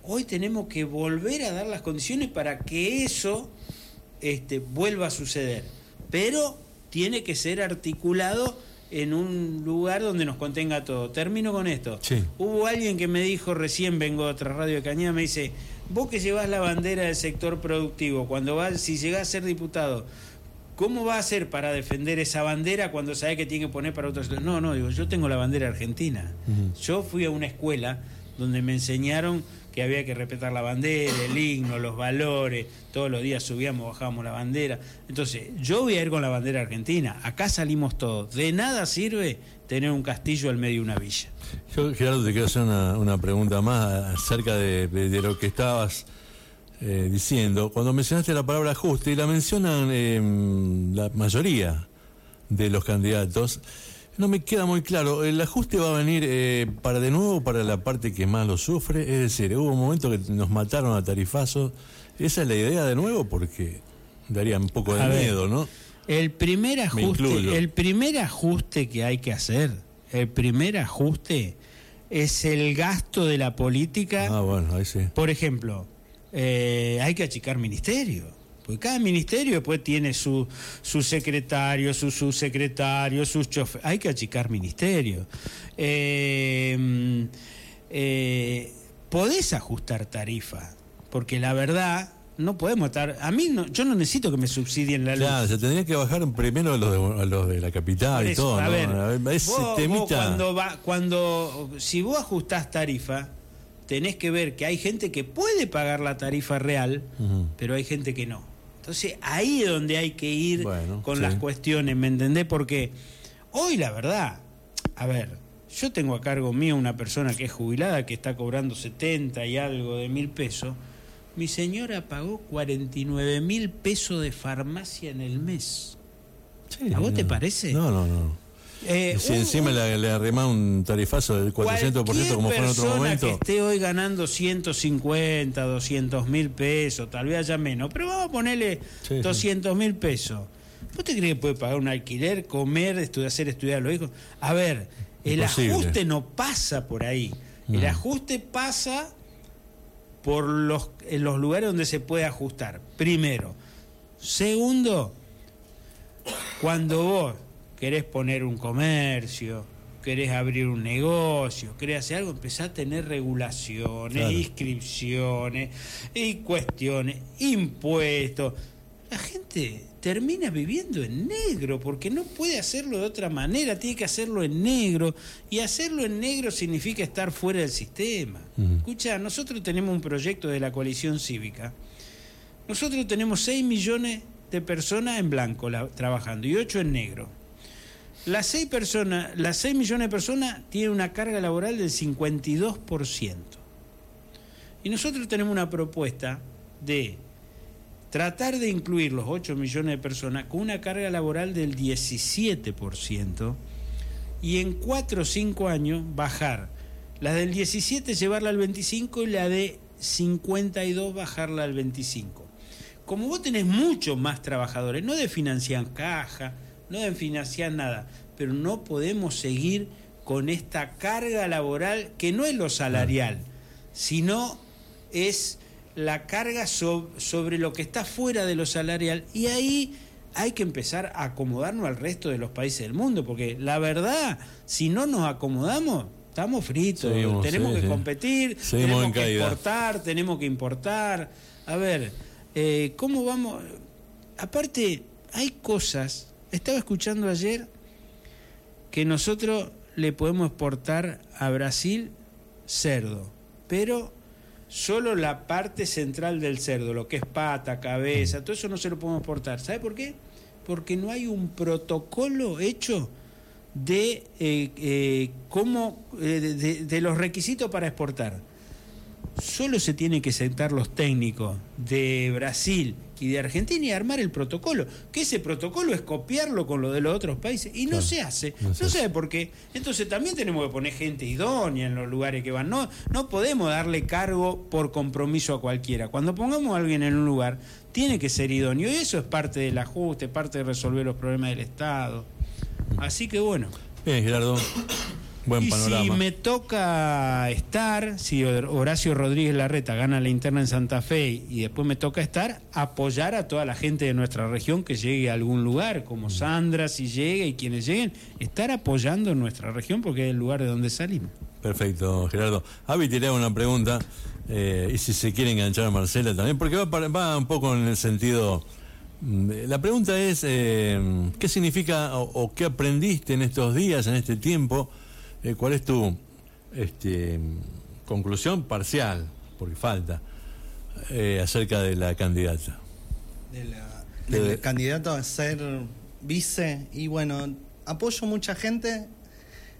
hoy tenemos que volver a dar las condiciones para que eso este, vuelva a suceder. Pero tiene que ser articulado en un lugar donde nos contenga todo. Termino con esto. Hubo alguien que me dijo, recién vengo de otra radio de Cañada, me dice, vos que llevas la bandera del sector productivo, cuando vas, si llegás a ser diputado, ¿cómo va a hacer para defender esa bandera cuando sabe que tiene que poner para otros? No, no, digo, yo tengo la bandera argentina. Yo fui a una escuela donde me enseñaron que había que respetar la bandera, el himno, los valores, todos los días subíamos, bajábamos la bandera. Entonces, yo voy a ir con la bandera argentina, acá salimos todos. De nada sirve tener un castillo al medio de una villa. Yo, Gerardo, te quiero hacer una, una pregunta más acerca de, de- de lo que estabas eh, diciendo. Cuando mencionaste la palabra ajuste, y la mencionan eh, la mayoría de los candidatos, no me queda muy claro. ¿El ajuste va a venir eh, para de nuevo para la parte que más lo sufre? Es decir, hubo un momento que nos mataron a tarifazos. ¿Esa es la idea de nuevo? Porque daría un poco de A ver, miedo, ¿no? El primer ajuste, el primer ajuste que hay que hacer, el primer ajuste es el gasto de la política. Ah, bueno, ahí sí. Por ejemplo, eh, hay que achicar ministerio. Porque cada ministerio después tiene su, su secretario, su subsecretario, sus choferes. Hay que achicar ministerio. Eh, mm, eh, podés ajustar tarifa, porque la verdad no podemos estar. A mí no, yo no necesito que me subsidien la luz. Claro, se tendría que bajar primero a los de, a los de la capital y todo, a ¿no? ver, ese vos- vos temita- cuando va, cuando si vos ajustás tarifa, tenés que ver que hay gente que puede pagar la tarifa real, pero hay gente que no. Entonces ahí es donde hay que ir con sí. las cuestiones, ¿me entendés? Porque hoy la verdad, a ver, yo tengo a cargo mío una persona que es jubilada, que está cobrando 70 y algo de mil pesos. Mi señora pagó 49 mil pesos de farmacia en el mes. ¿A vos te parece? No, no, no. Eh, si un- encima le, le arremás un tarifazo del 400% como fue en otro momento. que esté hoy ganando 150, 200 mil pesos, tal vez haya menos, pero vamos a ponerle Sí, sí. 200 mil pesos. ¿Vos te crees que puede pagar un alquiler, comer, estudiar, hacer estudiar a los hijos? A ver, el Imposible. ajuste no pasa por ahí. El ajuste pasa por los, en los lugares donde se puede ajustar. Primero. Segundo, cuando vos querés poner un comercio, querés abrir un negocio, querés hacer algo, empezás a tener regulaciones, Claro. inscripciones y cuestiones, impuestos. La gente termina viviendo en negro porque no puede hacerlo de otra manera, tiene que hacerlo en negro y hacerlo en negro significa estar fuera del sistema. Escucha, nosotros tenemos un proyecto de la coalición cívica. Nosotros tenemos 6 millones de personas en blanco la- trabajando y 8 en negro. Las 6 personas, las 6 millones de personas tienen una carga laboral del 52%. Y nosotros tenemos una propuesta de tratar de incluir los 8 millones de personas con una carga laboral del 17% y en 4 o 5 años bajar la del 17 llevarla al 25 y la de 52 bajarla al 25. Como vos tenés muchos más trabajadores, no de financiar caja, no de financiar nada, pero no podemos seguir con esta carga laboral que no es lo salarial, sino es la carga so- sobre lo que está fuera de lo salarial y ahí hay que empezar a acomodarnos al resto de los países del mundo, porque la verdad, si no nos acomodamos, estamos fritos, Seguimos, tenemos sí, que sí. competir, Seguimos tenemos en que caída. exportar, tenemos que importar. A ver, eh, ¿cómo vamos? Aparte, hay cosas, estaba escuchando ayer que nosotros le podemos exportar a Brasil cerdo, pero solo la parte central del cerdo, lo que es pata, cabeza, todo eso no se lo podemos exportar. ¿Sabe por qué? Porque no hay un protocolo hecho de eh, eh, cómo eh, de- de- los requisitos para exportar. Solo se tienen que sentar los técnicos de Brasil y de Argentina y armar el protocolo. Que ese protocolo es copiarlo con lo de los otros países. Y no Claro, se hace. no No, se sé por qué. Entonces también tenemos que poner gente idónea en los lugares que van. No, no podemos darle cargo por compromiso a cualquiera. Cuando pongamos a alguien en un lugar, tiene que ser idóneo. Y eso es parte del ajuste, parte de resolver los problemas del Estado. Así que bueno. Bien, Gerardo. Buen y panorama. si me toca estar, si Horacio Rodríguez Larreta gana la interna en Santa Fe y después me toca estar, apoyar a toda la gente de nuestra región que llegue a algún lugar, como Sandra, si llega y quienes lleguen, estar apoyando nuestra región porque es el lugar de donde salimos. Perfecto, Gerardo. Avi, te hago una pregunta, eh, y si se quiere enganchar a Marcela también, porque va, un poco en el sentido... mm, La pregunta es, eh, ¿qué significa o, o qué aprendiste en estos días, en este tiempo? Eh, ¿Cuál es tu este, conclusión parcial, porque falta, eh, acerca de la candidata? de la- De- del candidato a ser vice y bueno apoyo mucha gente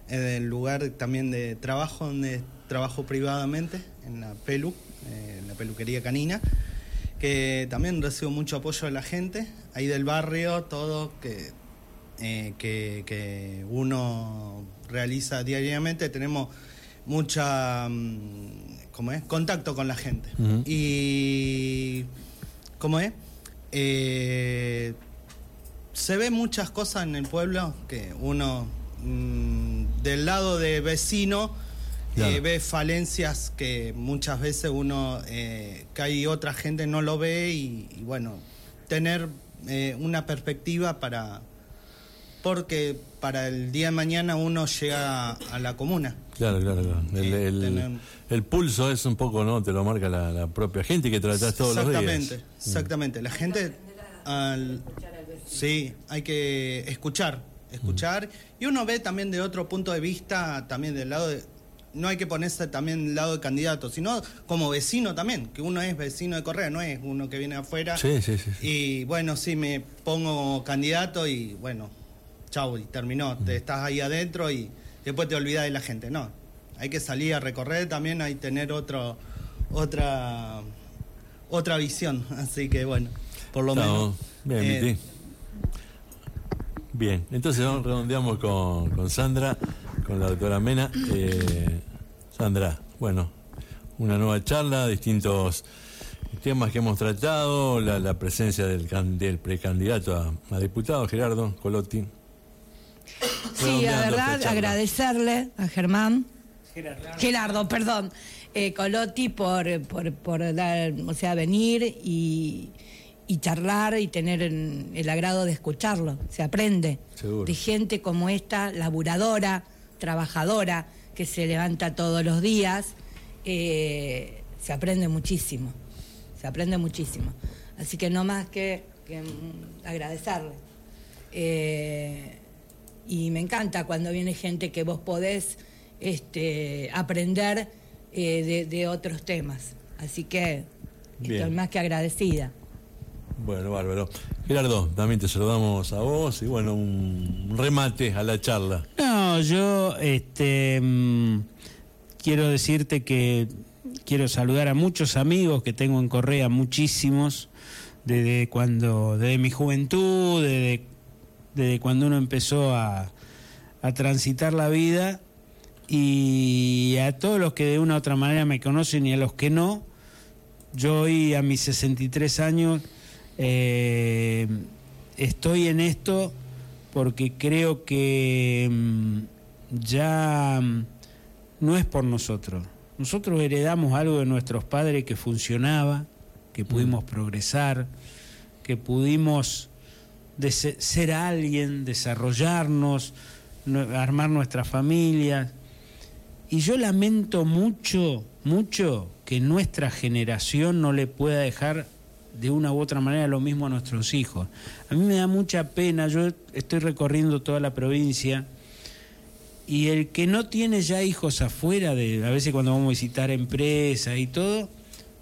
en el lugar también de trabajo donde trabajo privadamente en la pelu eh, en la peluquería canina que también recibo mucho apoyo de la gente ahí del barrio todo que eh, que, que uno realiza diariamente tenemos mucha mm, ¿cómo es? contacto con la gente y ¿cómo es? Eh, se ve muchas cosas en el pueblo que uno mm, del lado de vecino eh, ve falencias que muchas veces uno eh, que hay otra gente no lo ve y, y bueno tener una perspectiva para porque para el día de mañana uno llega a la comuna Claro, claro, claro. El, Eh, el- tener- el pulso es un poco, ¿no? Te lo marca la, la propia gente que tratás todos los días. Exactamente, exactamente. La gente. al- sí, hay que escuchar, escuchar. Y uno ve también de otro punto de vista, también del lado de. No hay que ponerse también del lado del candidato, sino como vecino también, que uno es vecino de Correa, no es uno que viene afuera. Sí, sí, sí. sí. Y bueno, sí, me pongo candidato y bueno, chau, y terminó. Te estás ahí adentro y después te olvidas de la gente. No, hay que salir a recorrer también, hay que tener otro, otra, otra visión. Así que bueno, por lo menos. Bien, eh. Bien, entonces redondeamos con, con Sandra, con la doctora Mena. Eh, Sandra, bueno, una nueva charla, distintos temas que hemos tratado, la, la presencia del, can- del precandidato a, a diputado, Gerardo Colotti. Sí, la verdad, agradecerle a Germán. Gerardo, perdón. Eh, Colotti por, por, por dar, o sea, venir y, y charlar y tener el, el agrado de escucharlo. Se aprende Seguro. de gente como esta, laburadora, trabajadora, que se levanta todos los días. Eh, se aprende muchísimo. Se aprende muchísimo. Así que no más que, que, agradecerle. Eh, y me encanta cuando viene gente que vos podés este, aprender eh, de, de otros temas. Así que Bien. estoy más que agradecida. Bueno, bárbaro. Gerardo, también te saludamos a vos y bueno, un remate a la charla. No, yo este, mm, quiero decirte que quiero saludar a muchos amigos que tengo en Correa, muchísimos, desde cuando, desde mi juventud, desde, desde cuando uno empezó a, a transitar la vida y a todos los que de una u otra manera me conocen y a los que no, yo hoy a mis 63 años eh, estoy en esto porque creo que mm, ya mm, no es por nosotros. Nosotros heredamos algo de nuestros padres que funcionaba, que pudimos progresar, que pudimos de se- ser alguien, desarrollarnos, no- armar nuestras familias. Y yo lamento mucho, mucho que nuestra generación no le pueda dejar de una u otra manera lo mismo a nuestros hijos. A mí me da mucha pena, yo estoy recorriendo toda la provincia y el que no tiene ya hijos afuera, de, a veces cuando vamos a visitar empresas y todo,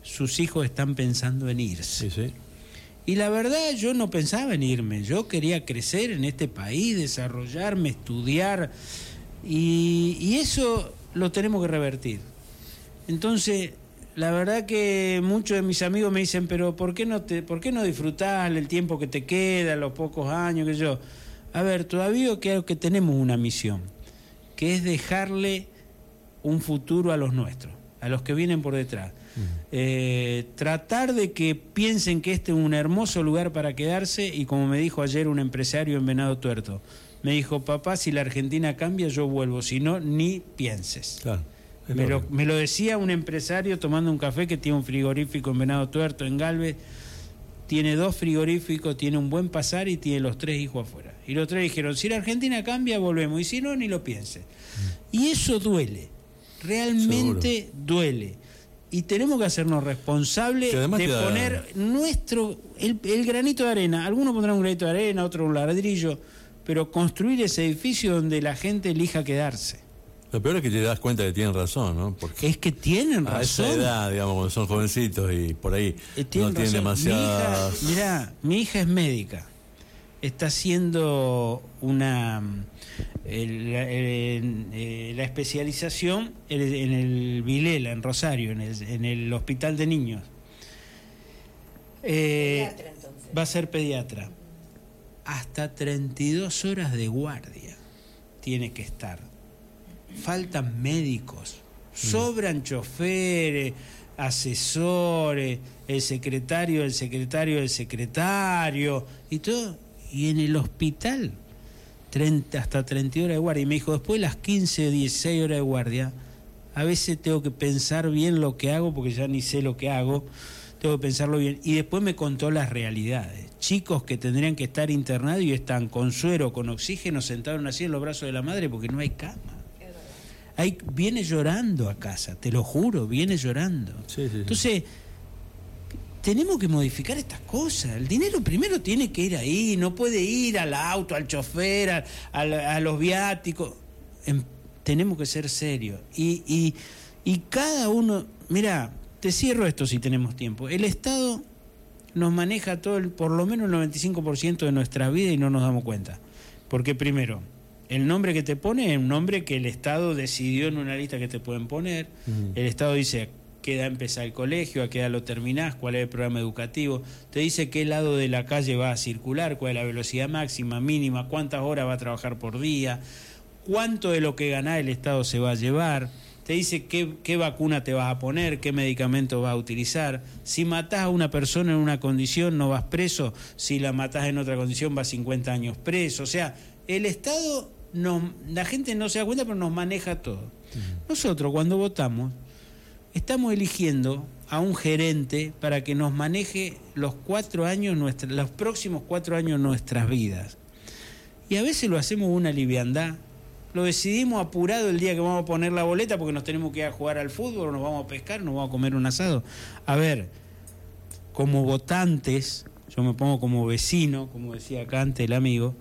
sus hijos están pensando en irse. Y la verdad yo no pensaba en irme, yo quería crecer en este país, desarrollarme, estudiar, y, eso lo tenemos que revertir. Entonces, la verdad que muchos de mis amigos me dicen, pero ¿por qué no, te, por qué no disfrutás el tiempo que te queda, los pocos años que yo? A ver, todavía creo que tenemos una misión, que es dejarle un futuro a los nuestros, a los que vienen por detrás. Eh, tratar de que piensen que este es un hermoso lugar para quedarse y como me dijo ayer un empresario en Venado Tuerto, me dijo, papá, si la Argentina cambia yo vuelvo, si no, ni pienses. es Me lo, me lo decía un empresario tomando un café que tiene un frigorífico en Venado Tuerto, en Galvez, tiene dos frigoríficos, tiene un buen pasar y tiene los tres hijos afuera. Y los tres dijeron, si la Argentina cambia, volvemos, y si no, ni lo pienses. Y eso duele, realmente duele. Y tenemos que hacernos responsables de da- poner nuestro, el, el granito de arena. Algunos pondrán un granito de arena, otro un ladrillo, pero construir ese edificio donde la gente elija quedarse. Lo peor es que te das cuenta que tienen razón, ¿no? Porque es que tienen a esa razón. edad, digamos, cuando son jovencitos y por ahí Eh, no tienen razón. demasiadas... Mi hija, mirá, mi hija es médica. Está haciendo una el- la- el- eh, la especialización en el, el Vilela, en Rosario, en el, en el hospital de niños. Eh, va a ser pediatra. Hasta 32 horas de guardia tiene que estar. Faltan médicos, sobran choferes, asesores, el secretario del secretario del secretario y todo. Y en el hospital, 30, hasta 30 horas de guardia. Y me dijo, después de las 15 o 16 horas de guardia, a veces tengo que pensar bien lo que hago, porque ya ni sé lo que hago, tengo que pensarlo bien. Y después me contó las realidades. Chicos que tendrían que estar internados y están con suero, con oxígeno, sentados así en los brazos de la madre porque no hay cama. Hay, viene llorando a casa, te lo juro, viene llorando. Entonces, tenemos que modificar estas cosas. El dinero primero tiene que ir ahí, no puede ir al auto, al chofer, a, a- a los viáticos. Em, tenemos que ser serios. Y, y- y cada uno, mira, te cierro esto si tenemos tiempo. El Estado nos maneja todo, el, por lo menos el 95% de nuestra vida y no nos damos cuenta. Porque primero, el nombre que te pone es un nombre que el Estado decidió en una lista que te pueden poner. El Estado dice qué edad empezar el colegio, a qué edad lo terminás, cuál es el programa educativo. Te dice qué lado de la calle va a circular, cuál es la velocidad máxima, mínima, cuántas horas va a trabajar por día, cuánto de lo que ganás el Estado se va a llevar. Te dice qué, qué vacuna te vas a poner, qué medicamento vas a utilizar. Si matás a una persona en una condición, no vas preso. Si la matás en otra condición, vas 50 años preso. O sea, el Estado, nos, la gente no se da cuenta, pero nos maneja todo. Nosotros, cuando votamos, estamos eligiendo a un gerente para que nos maneje los cuatro años, nuestra- los próximos cuatro años nuestras vidas. Y a veces lo hacemos una liviandad. Lo decidimos apurado el día que vamos a poner la boleta porque nos tenemos que ir a jugar al fútbol, nos vamos a pescar, nos vamos a comer un asado. A ver, como votantes, yo me pongo como vecino, como decía acá antes el amigo,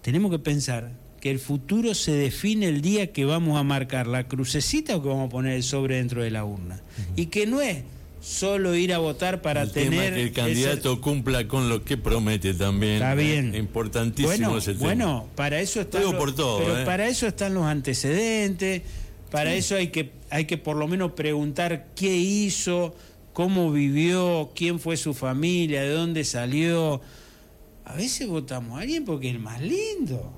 tenemos que pensar que el futuro se define el día que vamos a marcar la crucecita o que vamos a poner el sobre dentro de la urna. Y que no es solo ir a votar para el tener es que el candidato cumpla con lo que promete también. Está bien. Eh, Importantísimo bueno, ese tema. bueno, para eso están Digo los- por todo, pero ¿eh? para eso están los antecedentes, para eso hay que hay que por lo menos preguntar qué hizo, cómo vivió, quién fue su familia, de dónde salió. A veces votamos a alguien porque es el más lindo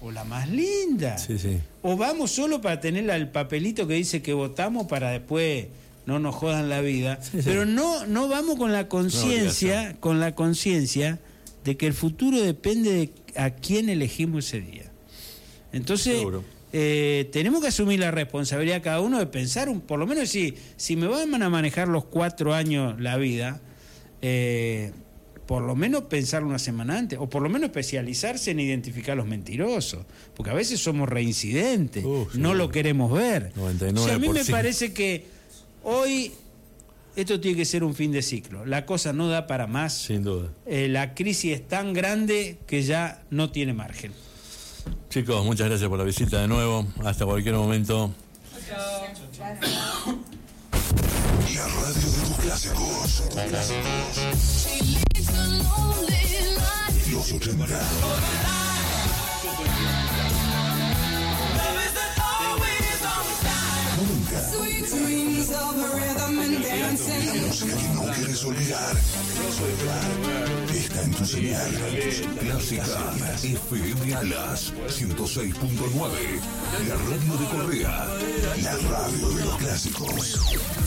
o la más linda. Sí, sí. O vamos solo para tener el papelito que dice que votamos para después no nos jodan la vida. sí. Pero no, no vamos con la conciencia, con la conciencia de que el futuro depende de a quién elegimos ese día. Entonces, eh, tenemos que asumir la responsabilidad cada uno de pensar, un, por lo menos si, si me van a manejar los cuatro años la vida, eh, por lo menos pensar una semana antes, o por lo menos especializarse en identificar los mentirosos, porque a veces somos reincidentes, no lo queremos ver. O sea, a mí me 99%. parece que hoy esto tiene que ser un fin de ciclo. La cosa no da para más. Sin duda. Eh, la crisis es tan grande que ya no tiene margen. Chicos, muchas gracias por la visita de nuevo. Hasta cualquier momento. La radio de tus clásicos. Los 80. Música que no quieres olvidar. Está en tu señal. Clásica FM Alas 106.9. La radio de Correa. La radio de los clásicos.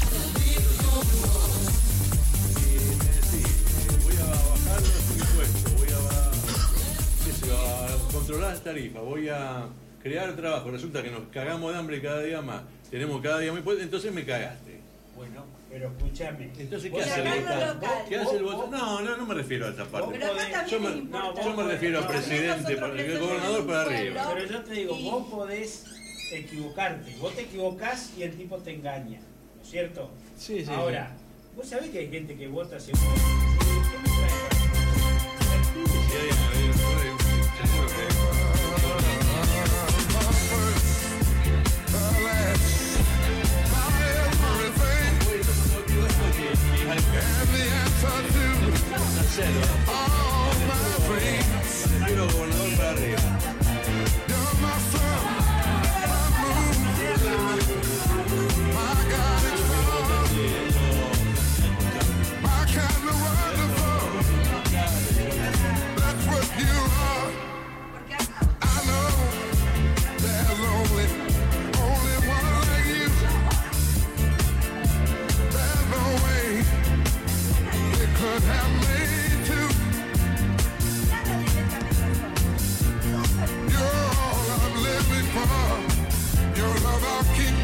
Controlar las tarifas, voy a crear trabajo. Resulta que nos cagamos de hambre cada día más. Tenemos cada día más entonces me cagaste. Bueno, pero escúchame. Entonces, ¿qué hace el local, ¿Qué hace el votante? No, no, no me refiero a esta parte. Pero acá también Yo me, yo me refiero a presidente, para- el gobernador para arriba. Pero yo te digo, vos podés equivocarte. Vos te equivocás y el tipo te engaña. ¿No es cierto? Sí, sí, Ahora, vos sabés que hay gente que vota según. ¿Qué pasar through all my dreams. Para arriba. love I keep